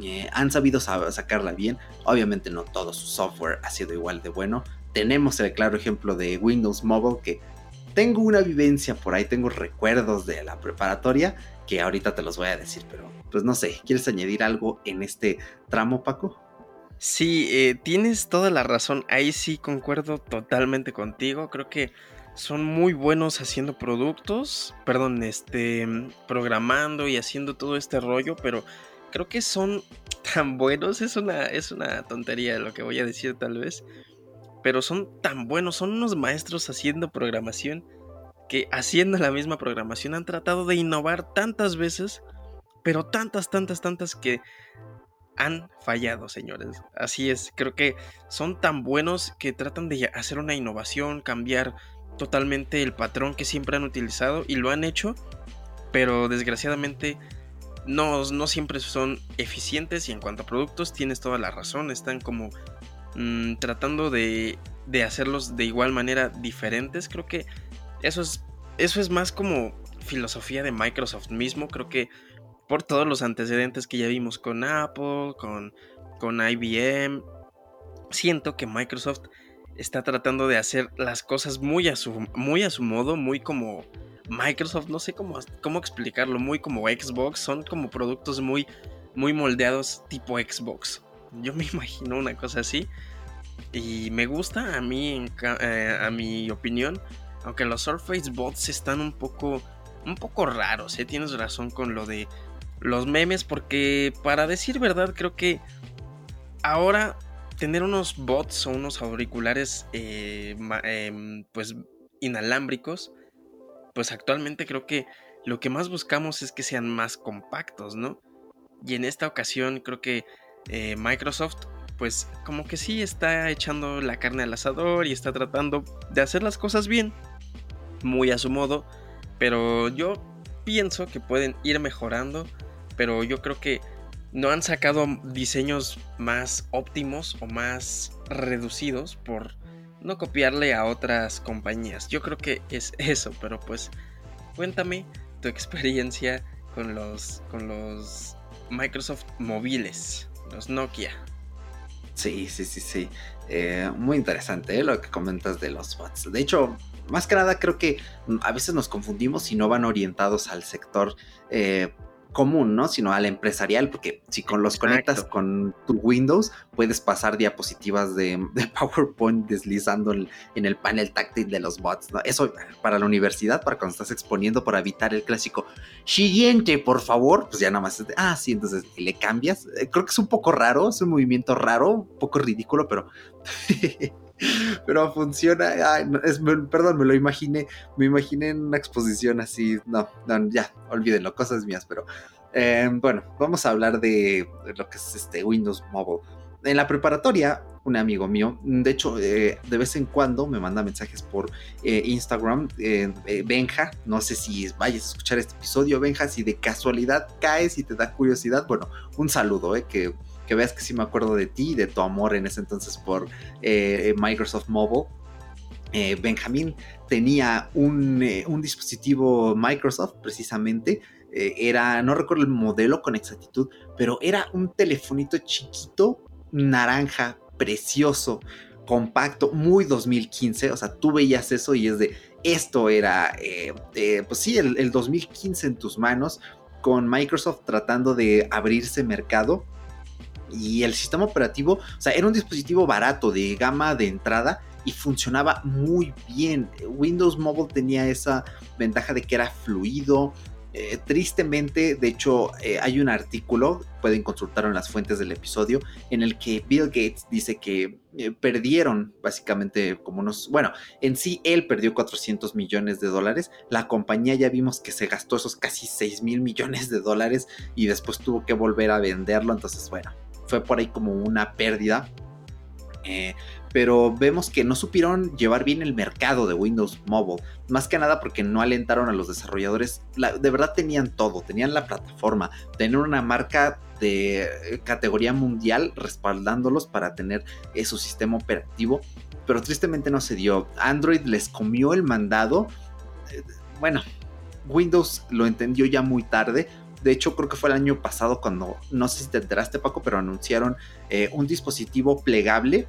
eh, han sabido sacarla bien. Obviamente no todo su software ha sido igual de bueno. Tenemos el claro ejemplo de Windows Mobile que tengo una vivencia por ahí, tengo recuerdos de la preparatoria que ahorita te los voy a decir, pero pues no sé, ¿quieres añadir algo en este tramo, Paco? Sí, eh, tienes toda la razón, ahí sí concuerdo totalmente contigo, creo que son muy buenos haciendo productos, perdón, este, programando y haciendo todo este rollo, pero creo que son tan buenos, es una, es una tontería lo que voy a decir tal vez, pero son tan buenos, son unos maestros haciendo programación que haciendo la misma programación han tratado de innovar tantas veces, pero tantas, tantas, tantas que han fallado, señores. Así es, creo que son tan buenos que tratan de hacer una innovación, cambiar totalmente el patrón que siempre han utilizado y lo han hecho, pero desgraciadamente no, no siempre son eficientes y en cuanto a productos tienes toda la razón, están como mm, tratando de, de, hacerlos de igual manera diferentes, creo que eso es, eso es más como filosofía de Microsoft mismo, creo que por todos los antecedentes que ya vimos con Apple, con, con IBM, siento que Microsoft está tratando de hacer las cosas muy a su, muy a su modo, muy como Microsoft, no sé cómo, cómo explicarlo, muy como Xbox, son como productos muy, muy moldeados tipo Xbox. Yo me imagino una cosa así. Y me gusta a mí, eh, a mi opinión, aunque los Surface Bots están un poco, un poco raros, ¿eh? tienes razón con lo de los memes, porque para decir verdad creo que ahora tener unos bots o unos auriculares eh, em, pues inalámbricos, pues actualmente creo que lo que más buscamos es que sean más compactos, ¿no? Y en esta ocasión creo que eh, Microsoft pues como que sí está echando la carne al asador y está tratando de hacer las cosas bien, muy a su modo, pero yo pienso que pueden ir mejorando, pero yo creo que no han sacado diseños más óptimos o más reducidos por no copiarle a otras compañías. Yo creo que es eso, pero pues cuéntame tu experiencia con los con los Microsoft móviles, los Nokia. Sí, sí, sí, sí. Eh, muy interesante ¿eh? lo que comentas de los bots. De hecho, más que nada creo que a veces nos confundimos si no van orientados al sector eh, común, ¿no? Sino al empresarial, porque si con los conectas con tu Windows, puedes pasar diapositivas de, PowerPoint deslizando en, el panel táctil de los bots, ¿no? Eso para la universidad, para cuando estás exponiendo, para evitar el clásico siguiente, por favor, pues ya nada más, ah, sí, entonces le cambias. Eh, creo que es un poco raro, es un movimiento raro, un poco ridículo, pero... pero funciona. perdón, me lo imaginé. Me imaginé en una exposición así. No, no, ya, olvídenlo, cosas mías. Pero eh, bueno, vamos a hablar de, lo que es este Windows Mobile. En la preparatoria, un amigo mío, de hecho, eh, de vez en cuando me manda mensajes por eh, Instagram, Benja, no sé si vayas a escuchar este episodio, Benja, si de casualidad caes y te da curiosidad, bueno, un saludo, que que veas que sí me acuerdo de ti, de tu amor en ese entonces por eh, Microsoft Mobile. Eh, Benjamín tenía un, eh, un, dispositivo Microsoft precisamente. era, no recuerdo el modelo con exactitud, pero era un telefonito chiquito, naranja, precioso, compacto, muy 2015. O sea, tú veías eso y es de, esto era, pues sí, el 2015 en tus manos, con Microsoft tratando de abrirse mercado y el sistema operativo, o sea, era un dispositivo barato de gama de entrada y funcionaba muy bien. Windows Mobile tenía esa ventaja de que era fluido. Eh, tristemente, de hecho, eh, hay un artículo, pueden consultarlo en las fuentes del episodio, en el que Bill Gates dice que eh, perdieron básicamente como unos, bueno, en sí él perdió 400 millones de dólares, la compañía ya vimos que se gastó esos casi 6 mil millones de dólares y después tuvo que volver a venderlo, entonces bueno, fue por ahí como una pérdida. Eh, pero vemos que no supieron llevar bien el mercado de Windows Mobile, más que nada porque no alentaron a los desarrolladores, de verdad tenían todo, tenían la plataforma, tenían una marca de categoría mundial respaldándolos para tener eh, su sistema operativo, pero tristemente no se dio. Android les comió el mandado. Eh, bueno, Windows lo entendió ya muy tarde, de hecho, creo que fue el año pasado cuando, no sé si te enteraste Paco, pero anunciaron eh, un dispositivo plegable,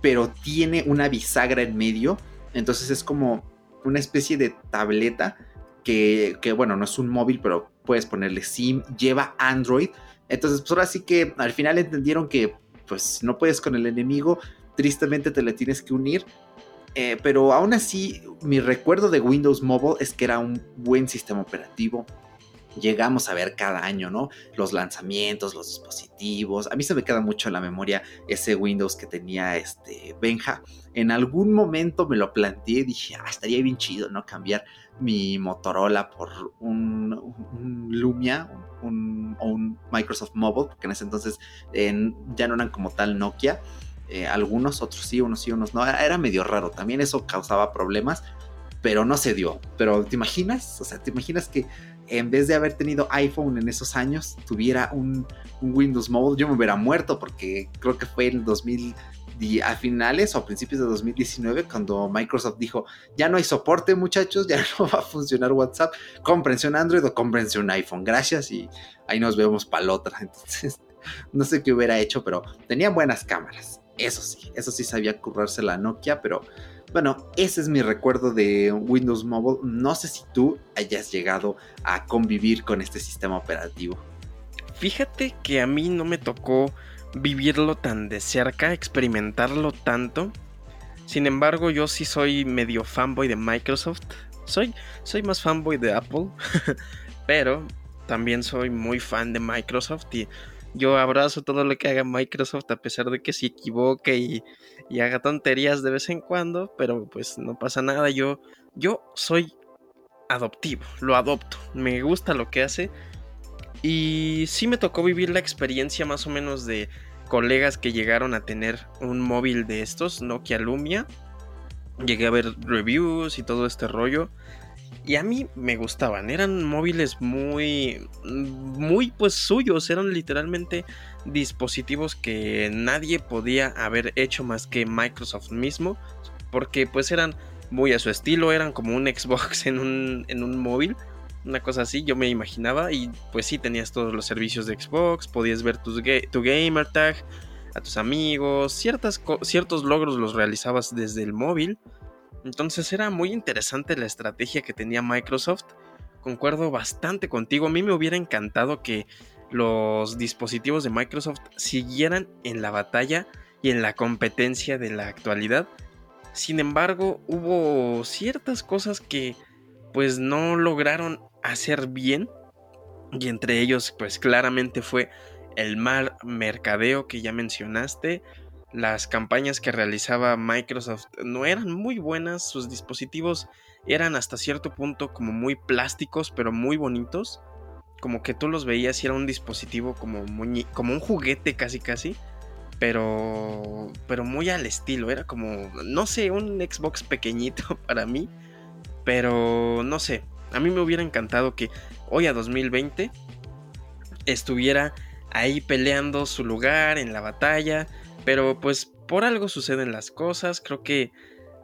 pero tiene una bisagra en medio. Entonces es como una especie de tableta que, bueno, no es un móvil, pero puedes ponerle SIM, lleva Android. Entonces, pues ahora sí que al final entendieron que pues no puedes con el enemigo, tristemente te le tienes que unir. Eh, pero aún así, mi recuerdo de Windows Mobile es que era un buen sistema operativo, llegamos a ver cada año, ¿no? Los lanzamientos, los dispositivos. A mí se me queda mucho en la memoria ese Windows que tenía este Benja. En algún momento me lo planteé y dije, ah, estaría bien chido, ¿no? Cambiar mi Motorola por un, Lumia un, o un Microsoft Mobile, porque en ese entonces ya no eran como tal Nokia. Eh, algunos, otros sí, unos sí, unos no. Era medio raro. También eso causaba problemas pero no se dio. Pero ¿te imaginas? O sea, ¿te imaginas que en vez de haber tenido iPhone en esos años, tuviera un, Windows Mobile? Yo me hubiera muerto porque creo que fue en 2000 a finales o a principios de 2019 cuando Microsoft dijo ya no hay soporte muchachos, ya no va a funcionar WhatsApp, cómprense un Android o cómprense un iPhone, gracias y ahí nos vemos para la otra. Entonces, no sé qué hubiera hecho, pero tenía buenas cámaras, eso sí, eso sí sabía currarse la Nokia, pero Bueno, ese es mi recuerdo de Windows Mobile. No sé si tú hayas llegado a convivir con este sistema operativo. Fíjate que a mí no me tocó vivirlo tan de cerca, experimentarlo tanto. Sin embargo, yo sí soy medio fanboy de Microsoft. Soy, soy más fanboy de Apple, pero también soy muy fan de Microsoft y yo abrazo todo lo que haga Microsoft a pesar de que se equivoque y, haga tonterías de vez en cuando, pero pues no pasa nada. Yo, yo soy adoptivo, lo adopto, me gusta lo que hace y sí me tocó vivir la experiencia más o menos de colegas que llegaron a tener un móvil de estos, Nokia Lumia. Llegué a ver reviews y todo este rollo. Y a mí me gustaban, eran móviles muy, muy pues suyos, eran literalmente dispositivos que nadie podía haber hecho más que Microsoft mismo, porque pues eran muy a su estilo, eran como un Xbox en un, en un móvil, una cosa así, yo me imaginaba, y pues sí tenías todos los servicios de Xbox, podías ver tus tu gamer tag, a tus amigos, ciertas ciertos logros los realizabas desde el móvil. Entonces era muy interesante la estrategia que tenía Microsoft. Concuerdo bastante contigo. A mí me hubiera encantado que los dispositivos de Microsoft siguieran en la batalla y en la competencia de la actualidad. Sin embargo, hubo ciertas cosas que pues no lograron hacer bien. Y entre ellos, pues claramente fue el mal mercadeo que ya mencionaste. Las campañas que realizaba Microsoft no eran muy buenas, sus dispositivos eran hasta cierto punto como muy plásticos, pero muy bonitos. Como que tú los veías y era un dispositivo como, como un juguete casi casi. Pero, pero muy al estilo, era como, no sé, un Xbox pequeñito para mí. Pero no sé, a mí me hubiera encantado que hoy a 2020 estuviera ahí peleando su lugar en la batalla, pero pues por algo suceden las cosas, creo que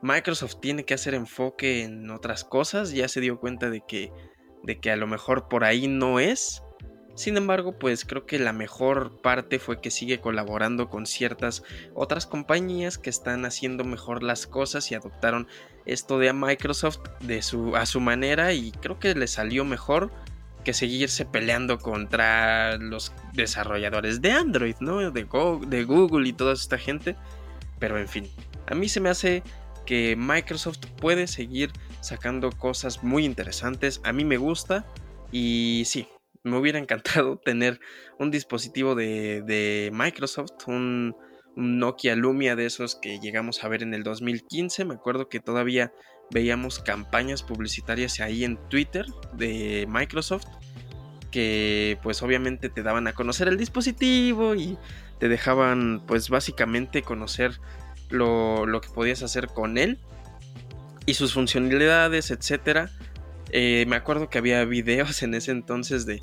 Microsoft tiene que hacer enfoque en otras cosas, ya se dio cuenta de que de que a lo mejor por ahí no es. Sin embargo, pues creo que la mejor parte fue que sigue colaborando con ciertas otras compañías que están haciendo mejor las cosas y adoptaron esto de Microsoft de su, a su manera. Y creo que le salió mejor que seguirse peleando contra los desarrolladores de Android, ¿no? De, Google y toda esta gente. Pero en fin, a mí se me hace que Microsoft puede seguir sacando cosas muy interesantes. A mí me gusta y sí, me hubiera encantado tener un dispositivo de, de Microsoft, un Nokia Lumia de esos que llegamos a ver en el 2015. Me acuerdo que todavía veíamos campañas publicitarias ahí en Twitter de Microsoft que pues obviamente te daban a conocer el dispositivo y te dejaban pues básicamente conocer lo, que podías hacer con él y sus funcionalidades, etcétera. Eh, me acuerdo que había videos en ese entonces de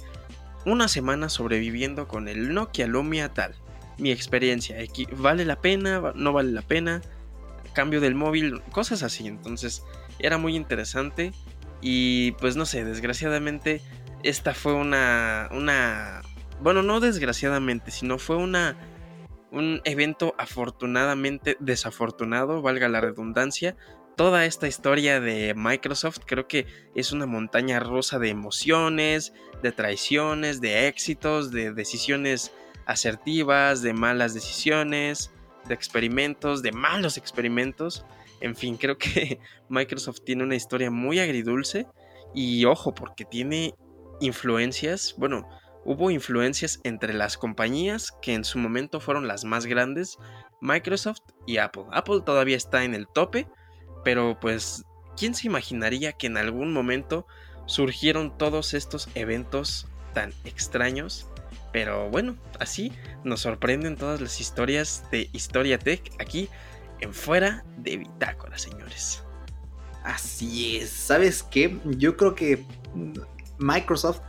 una semana sobreviviendo con el Nokia Lumia tal mi experiencia. ¿Vale la pena? ¿No vale la pena? Cambio del móvil, cosas así. Entonces era muy interesante. Y pues no sé, desgraciadamente esta fue una... una bueno, no desgraciadamente, sino fue una... Un evento afortunadamente desafortunado, valga la redundancia, toda esta historia de Microsoft creo que es una montaña rusa de emociones, de traiciones, de éxitos, de decisiones asertivas, de malas decisiones, de experimentos, de malos experimentos. En fin, creo que Microsoft tiene una historia muy agridulce y ojo, porque tiene influencias, bueno, hubo influencias entre las compañías que en su momento fueron las más grandes, Microsoft y Apple. Apple todavía está en el tope, pero pues, ¿quién se imaginaría que en algún momento surgieron todos estos eventos tan extraños pero bueno, así nos sorprenden todas las historias de Historia Tech aquí en Fuera de Bitácora, señores. Así es. ¿Sabes qué? Yo creo que Microsoft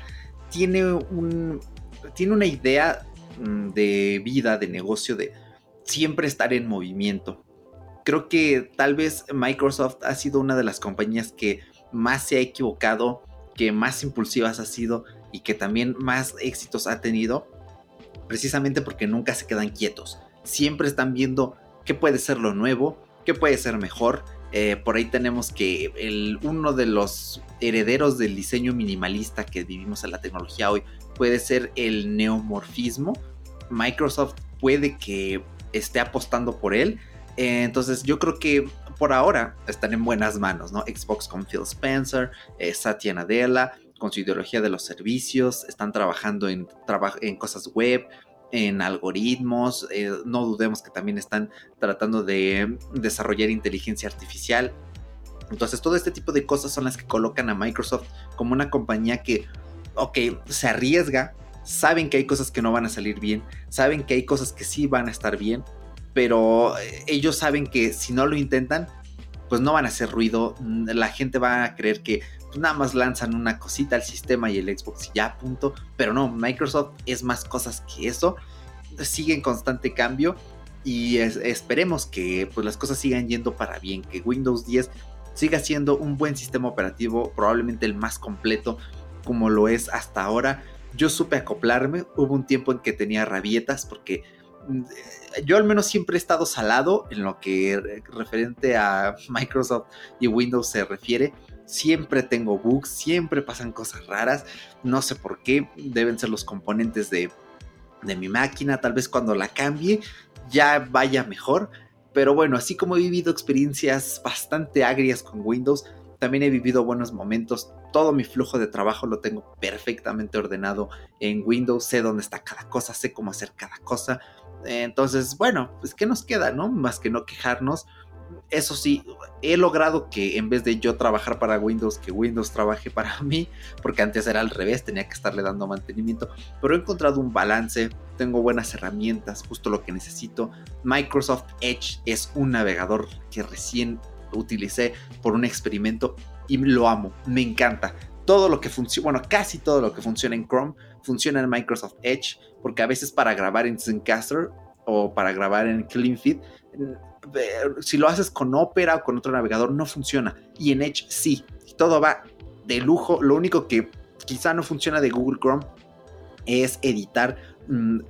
tiene un tiene una idea mm, de vida, de negocio, de siempre estar en movimiento. Creo que tal vez Microsoft ha sido una de las compañías que más se ha equivocado, que más impulsivas ha sido y que también más éxitos ha tenido, precisamente porque nunca se quedan quietos. Siempre están viendo qué puede ser lo nuevo, qué puede ser mejor, Eh, por ahí tenemos que uno de los herederos del diseño minimalista que vivimos en la tecnología hoy puede ser el neomorfismo. Microsoft puede que esté apostando por él. Eh, entonces yo creo que por ahora están en buenas manos, ¿no? Xbox con Phil Spencer, eh, Satya Nadella, con su ideología de los servicios, están trabajando en, en cosas web, en algoritmos, eh, no dudemos que también están tratando de desarrollar inteligencia artificial. Entonces todo este tipo de cosas son las que colocan a Microsoft como una compañía que, ok, se arriesga, saben que hay cosas que no van a salir bien, saben que hay cosas que sí van a estar bien, pero eh, ellos saben que si no lo intentan, pues no van a hacer ruido, la gente va a creer que nada más lanzan una cosita al sistema y el Xbox ya, punto. Pero no, Microsoft es más cosas que eso. Sigue en constante cambio y esperemos que pues, las cosas sigan yendo para bien, que Windows 10 siga siendo un buen sistema operativo, probablemente el más completo como lo es hasta ahora. Yo supe acoplarme, hubo un tiempo en que tenía rabietas porque mm, yo al menos siempre he estado salado en lo que referente a Microsoft y Windows se refiere siempre tengo bugs, siempre pasan cosas raras, no sé por qué, deben ser los componentes de, mi máquina, tal vez cuando la cambie ya vaya mejor, pero bueno, así como he vivido experiencias bastante agrias con Windows, también he vivido buenos momentos. Todo mi flujo de trabajo lo tengo perfectamente ordenado en Windows. Sé dónde está cada cosa, sé cómo hacer cada cosa. Entonces, bueno, pues ¿qué nos queda, no? Más que no quejarnos eso sí, he logrado que en vez de yo trabajar para Windows, que Windows trabaje para mí, porque antes era al revés, tenía que estarle dando mantenimiento, pero he encontrado un balance, tengo buenas herramientas, justo lo que necesito. Microsoft Edge es un navegador que recién utilicé por un experimento y lo amo, me encanta. Todo lo que funciona, bueno, casi todo lo que funciona en Chrome funciona en Microsoft Edge, porque a veces para grabar en Zencaster o para grabar en CleanFeed si lo haces con Opera o con otro navegador, no funciona. Y en Edge sí. Todo va de lujo. Lo único que quizá no funciona de Google Chrome es editar, mm,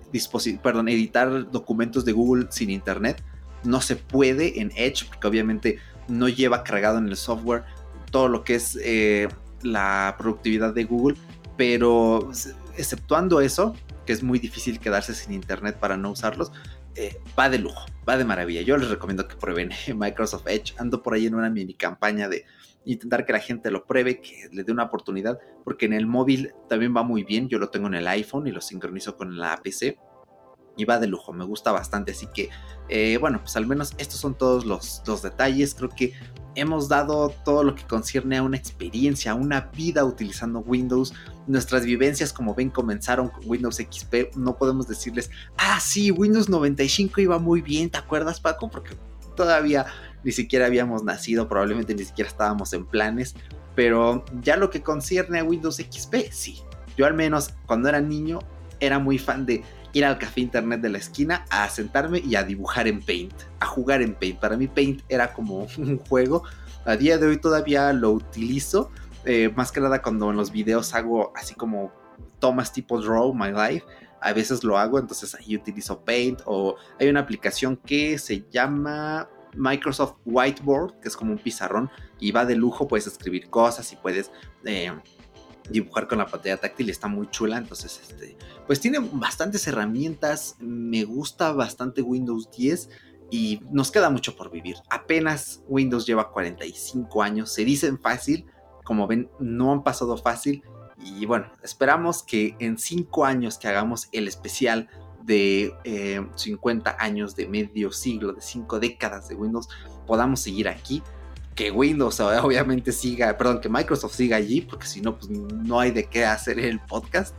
perdón, editar documentos de Google sin internet. No se puede en Edge porque obviamente no lleva cargado en el software todo lo que es eh, la productividad de Google. Pero exceptuando eso, que es muy difícil quedarse sin internet para no usarlos, eh, va de lujo, va de maravilla. Yo les recomiendo que prueben Microsoft Edge. Ando por ahí en una mini campaña de intentar que la gente lo pruebe, que le dé una oportunidad, porque en el móvil también va muy bien. Yo lo tengo en el iPhone y lo sincronizo con la PC y va de lujo, me gusta bastante. Así que, eh, bueno, pues al menos estos son todos los, los detalles. Creo que hemos dado todo lo que concierne a una experiencia, a una vida utilizando Windows. Nuestras vivencias, como ven, comenzaron con Windows XP. No podemos decirles, ah, sí, Windows 95 iba muy bien, ¿te acuerdas, Paco? Porque todavía ni siquiera habíamos nacido, probablemente ni siquiera estábamos en planes. Pero ya lo que concierne a Windows XP, sí. Yo al menos cuando era niño era muy fan de ir al café internet de la esquina a sentarme y a dibujar en Paint, a jugar en Paint. Para mí Paint era como un juego. A día de hoy todavía lo utilizo, eh, más que nada cuando en los videos hago así como tomas tipo Draw My Life. A veces lo hago, entonces ahí utilizo Paint o hay una aplicación que se llama Microsoft Whiteboard, que es como un pizarrón y va de lujo, puedes escribir cosas y puedes... Eh, dibujar con la pantalla táctil está muy chula. Entonces, este, pues tiene bastantes herramientas. Me gusta bastante Windows 10 y nos queda mucho por vivir. Apenas Windows lleva 45 años. Se dicen fácil, como ven, no han pasado fácil. Y bueno, esperamos que en 5 años que hagamos el especial de 50 eh, años, de medio siglo, de 5 décadas de Windows, podamos seguir aquí que Windows obviamente siga, perdón, que Microsoft siga allí, porque si no, pues no hay de qué hacer el podcast.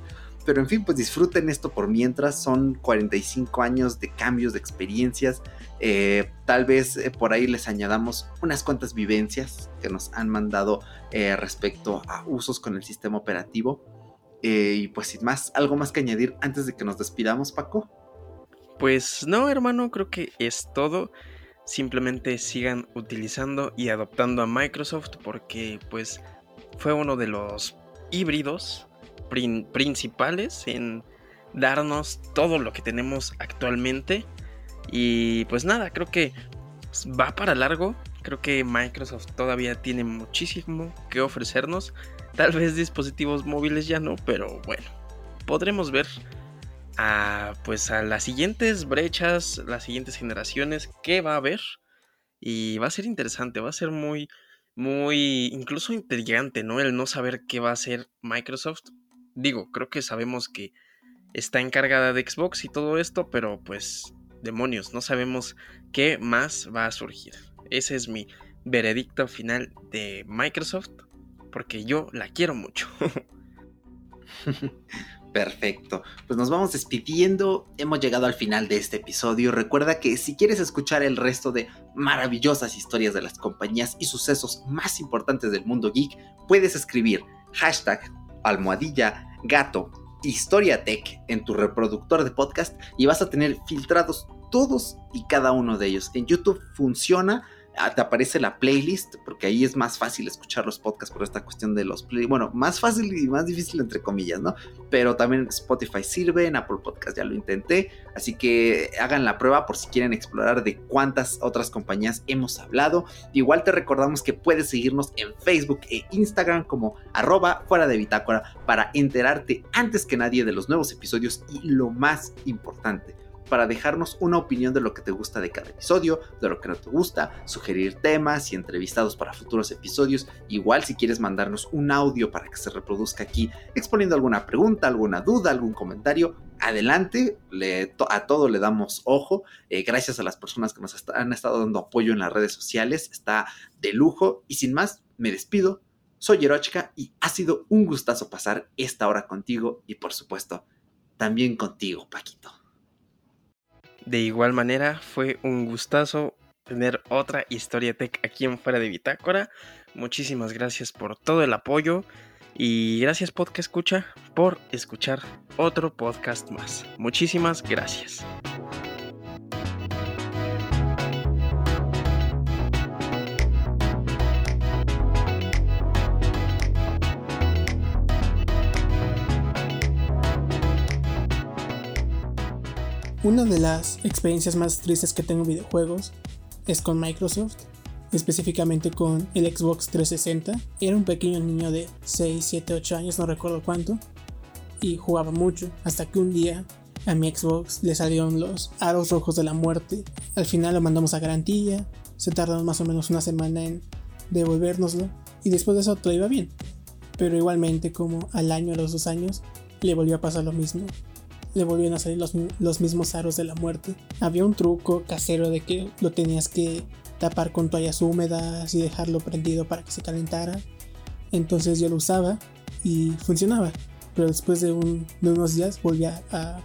Pero en fin, pues disfruten esto por mientras. Son 45 años de cambios, de experiencias. Eh, tal vez eh, por ahí les añadamos unas cuantas vivencias que nos han mandado eh, respecto a usos con el sistema operativo. y pues sin más, algo más que añadir antes de que nos despidamos, Paco. Pues no, hermano, creo que es todo simplemente sigan utilizando y adoptando a Microsoft porque pues fue uno de los híbridos principales en darnos todo lo que tenemos actualmente. Y pues nada, creo que va para largo, Creo que Microsoft todavía tiene muchísimo que ofrecernos. Tal vez dispositivos móviles ya no, pero bueno, podremos ver a pues a las siguientes brechas, las siguientes generaciones qué va a haber y va a ser interesante, va a ser muy muy incluso intrigante, ¿no? El no saber qué va a hacer Microsoft. Digo, creo que sabemos que está encargada de Xbox y todo esto, pero pues demonios, no sabemos qué más va a surgir. Ese es mi veredicto final de Microsoft, porque yo la quiero mucho. Perfecto. Pues nos vamos despidiendo. Hemos llegado al final de este episodio. Recuerda que si quieres escuchar el resto de maravillosas historias de las compañías y sucesos más importantes del mundo geek, puedes escribir hashtag almohadilla gato historia tech en tu reproductor de podcast y vas a tener filtrados todos y cada uno de ellos. En YouTube funciona te aparece la playlist, porque ahí es más fácil escuchar los podcasts por esta cuestión de los play. Bueno, más fácil y más difícil entre comillas, ¿no? Pero también Spotify sirve, en Apple Podcast ya lo intenté, así que hagan la prueba por si quieren explorar de cuántas otras compañías hemos hablado. Igual te recordamos que puedes seguirnos en Facebook e Instagram como arroba fuera de bitácora para enterarte antes que nadie de los nuevos episodios y lo más importante para dejarnos una opinión de lo que te gusta de cada episodio, de lo que no te gusta, sugerir temas y entrevistados para futuros episodios. Igual si quieres mandarnos un audio para que se reproduzca aquí exponiendo alguna pregunta, alguna duda, algún comentario, adelante, a todo le damos ojo. Eh, gracias a las personas que nos han estado dando apoyo en las redes sociales, está de lujo. Y sin más, me despido. Soy Yerochka y ha sido un gustazo pasar esta hora contigo y por supuesto también contigo, Paquito. De igual manera, fue un gustazo tener otra historia tech aquí en Fuera de Bitácora. Muchísimas gracias por todo el apoyo y gracias podcast escucha por escuchar otro podcast más. Muchísimas gracias. Una de las experiencias más tristes que tengo en videojuegos es con Microsoft, específicamente con el Xbox 360. Era un pequeño niño de 6, 7, 8 años, no recuerdo cuánto, y jugaba mucho, hasta que un día a mi Xbox le salieron los aros rojos de la muerte. Al final lo mandamos a garantía, se tardaron más o menos una semana en devolvérnoslo, y después de eso todo iba bien. Pero igualmente como al año, a los dos años, le volvió a pasar lo mismo le volvieron a salir los, mismos aros de la muerte. Había un truco casero de que lo tenías que tapar con toallas húmedas y dejarlo prendido para que se calentara. Entonces yo lo usaba y funcionaba. Pero después de, unos días volvía a,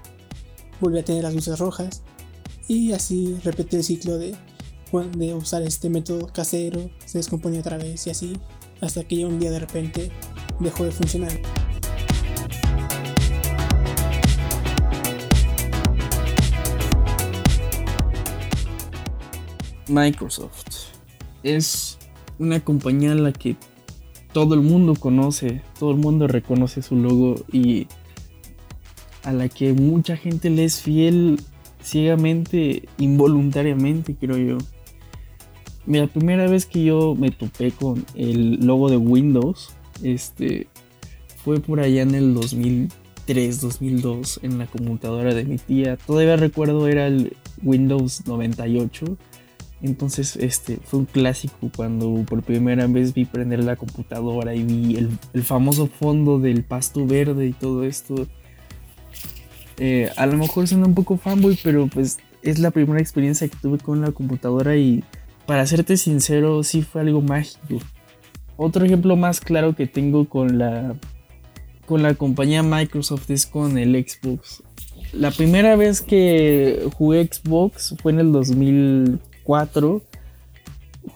volvía a tener las luces rojas. Y así repetí el ciclo de, de usar este método casero. Se descomponía otra vez y así. Hasta que ya un día de repente dejó de funcionar. Microsoft. Es una compañía en la que todo el mundo conoce, todo el mundo reconoce su logo y a la que mucha gente le es fiel ciegamente, involuntariamente, creo yo. La primera vez que yo me topé con el logo de Windows, este, fue por allá en el 2003, 2002, en la computadora de mi tía. Todavía recuerdo era el Windows 98 entonces, este fue un clásico cuando por primera vez vi prender la computadora y vi el, famoso fondo del pasto verde y todo esto. Eh, a lo mejor suena un poco fanboy, pero pues es la primera experiencia que tuve con la computadora y para serte sincero, sí fue algo mágico. Otro ejemplo más claro que tengo con la con la compañía Microsoft es con el Xbox. La primera vez que jugué Xbox fue en el 2000 4,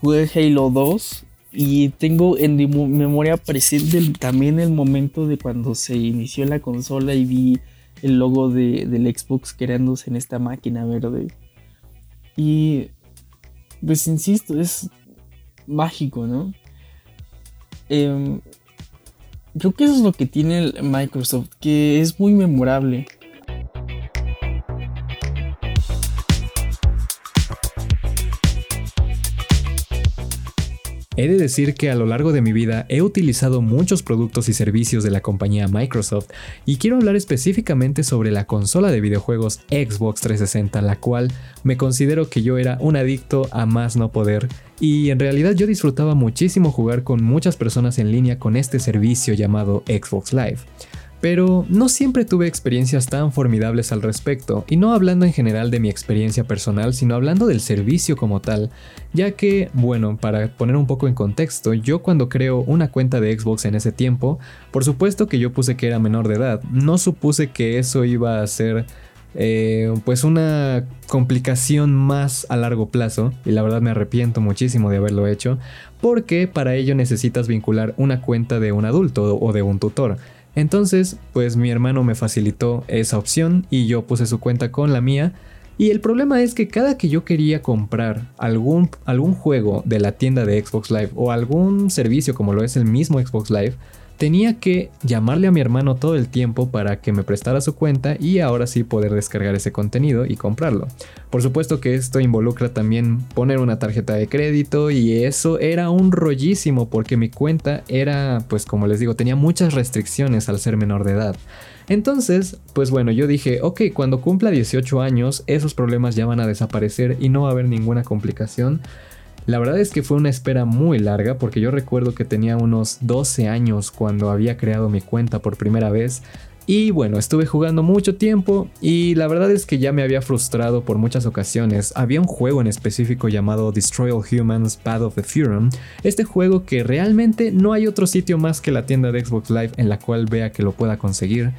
jugué Halo 2 y tengo en mi memoria presente también el momento de cuando se inició la consola y vi el logo de, del Xbox creándose en esta máquina verde. Y pues insisto, es mágico, ¿no? Em, creo que eso es lo que tiene Microsoft, que es muy memorable. He de decir que a lo largo de mi vida he utilizado muchos productos y servicios de la compañía Microsoft y quiero hablar específicamente sobre la consola de videojuegos Xbox 360, la cual me considero que yo era un adicto a más no poder y en realidad yo disfrutaba muchísimo jugar con muchas personas en línea con este servicio llamado Xbox Live. Pero no siempre tuve experiencias tan formidables al respecto, y no hablando en general de mi experiencia personal, sino hablando del servicio como tal, ya que, bueno, para poner un poco en contexto, yo cuando creo una cuenta de Xbox en ese tiempo, por supuesto que yo puse que era menor de edad, no supuse que eso iba a ser eh, pues una complicación más a largo plazo y la verdad me arrepiento muchísimo de haberlo hecho porque para ello necesitas vincular una cuenta de un adulto o de un tutor. Entonces, pues mi hermano me facilitó esa opción y yo puse su cuenta con la mía. Y el problema es que cada que yo quería comprar algún, algún juego de la tienda de Xbox Live o algún servicio como lo es el mismo Xbox Live, tenía que llamarle a mi hermano todo el tiempo para que me prestara su cuenta y ahora sí poder descargar ese contenido y comprarlo. Por supuesto que esto involucra también poner una tarjeta de crédito y eso era un rollísimo porque mi cuenta era, pues como les digo, tenía muchas restricciones al ser menor de edad. Entonces, pues bueno, yo dije, ok, cuando cumpla 18 años, esos problemas ya van a desaparecer y no va a haber ninguna complicación. La verdad es que fue una espera muy larga porque yo recuerdo que tenía unos 12 años cuando había creado mi cuenta por primera vez. Y bueno, estuve jugando mucho tiempo y la verdad es que ya me había frustrado por muchas ocasiones. Había un juego en específico llamado Destroy All Humans Path of the Furum. Este juego que realmente no hay otro sitio más que la tienda de Xbox Live en la cual vea que lo pueda conseguir.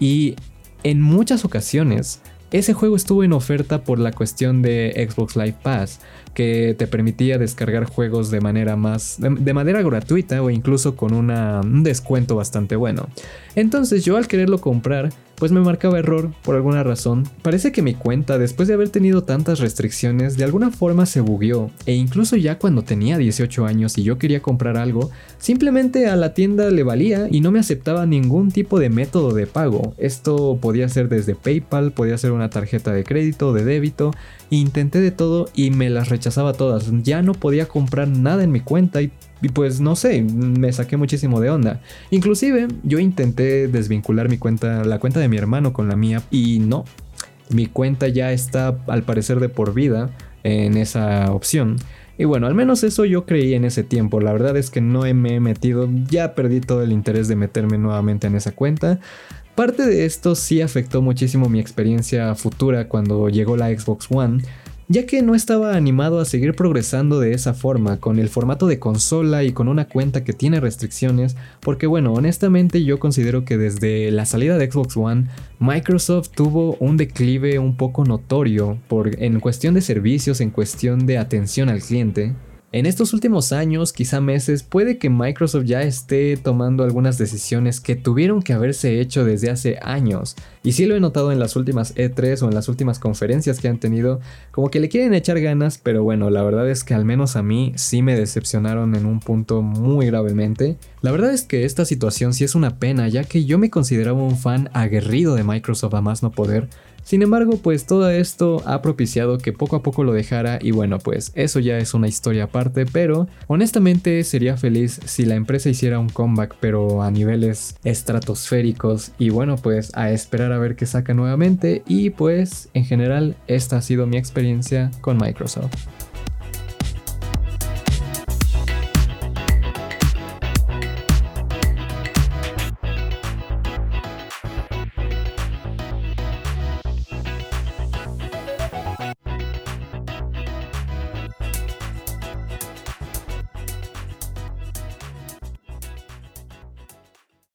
Y en muchas ocasiones ese juego estuvo en oferta por la cuestión de Xbox Live Pass que te permitía descargar juegos de manera más de, manera gratuita o incluso con un descuento bastante bueno. Entonces yo al quererlo comprar pues me marcaba error por alguna razón. Parece que mi cuenta, después de haber tenido tantas restricciones, de alguna forma se bugueó, e incluso ya cuando tenía 18 años y yo quería comprar algo, simplemente a la tienda le valía y no me aceptaba ningún tipo de método de pago. Esto podía ser desde PayPal, podía ser una tarjeta de crédito de débito, intenté de todo y me las rechazaba todas. Ya no podía comprar nada en mi cuenta y pues no sé, me saqué muchísimo de onda. Inclusive yo intenté desvincular mi cuenta, la cuenta de mi hermano con la mía y no. Mi cuenta ya está al parecer de por vida en esa opción. Y bueno, al menos eso yo creí en ese tiempo. La verdad es que no me he metido, ya perdí todo el interés de meterme nuevamente en esa cuenta. Parte de esto sí afectó muchísimo mi experiencia futura cuando llegó la Xbox One ya que no estaba animado a seguir progresando de esa forma, con el formato de consola y con una cuenta que tiene restricciones, porque bueno, honestamente yo considero que desde la salida de Xbox One, Microsoft tuvo un declive un poco notorio por, en cuestión de servicios, en cuestión de atención al cliente, en estos últimos años, quizá meses, puede que Microsoft ya esté tomando algunas decisiones que tuvieron que haberse hecho desde hace años. Y sí lo he notado en las últimas E3 o en las últimas conferencias que han tenido, como que le quieren echar ganas, pero bueno, la verdad es que al menos a mí sí me decepcionaron en un punto muy gravemente. La verdad es que esta situación sí es una pena, ya que yo me consideraba un fan aguerrido de Microsoft a más no poder, sin embargo, pues todo esto ha propiciado que poco a poco lo dejara y bueno, pues eso ya es una historia aparte, pero honestamente sería feliz si la empresa hiciera un comeback, pero a niveles estratosféricos y bueno, pues a esperar a ver qué saca nuevamente y pues en general esta ha sido mi experiencia con Microsoft.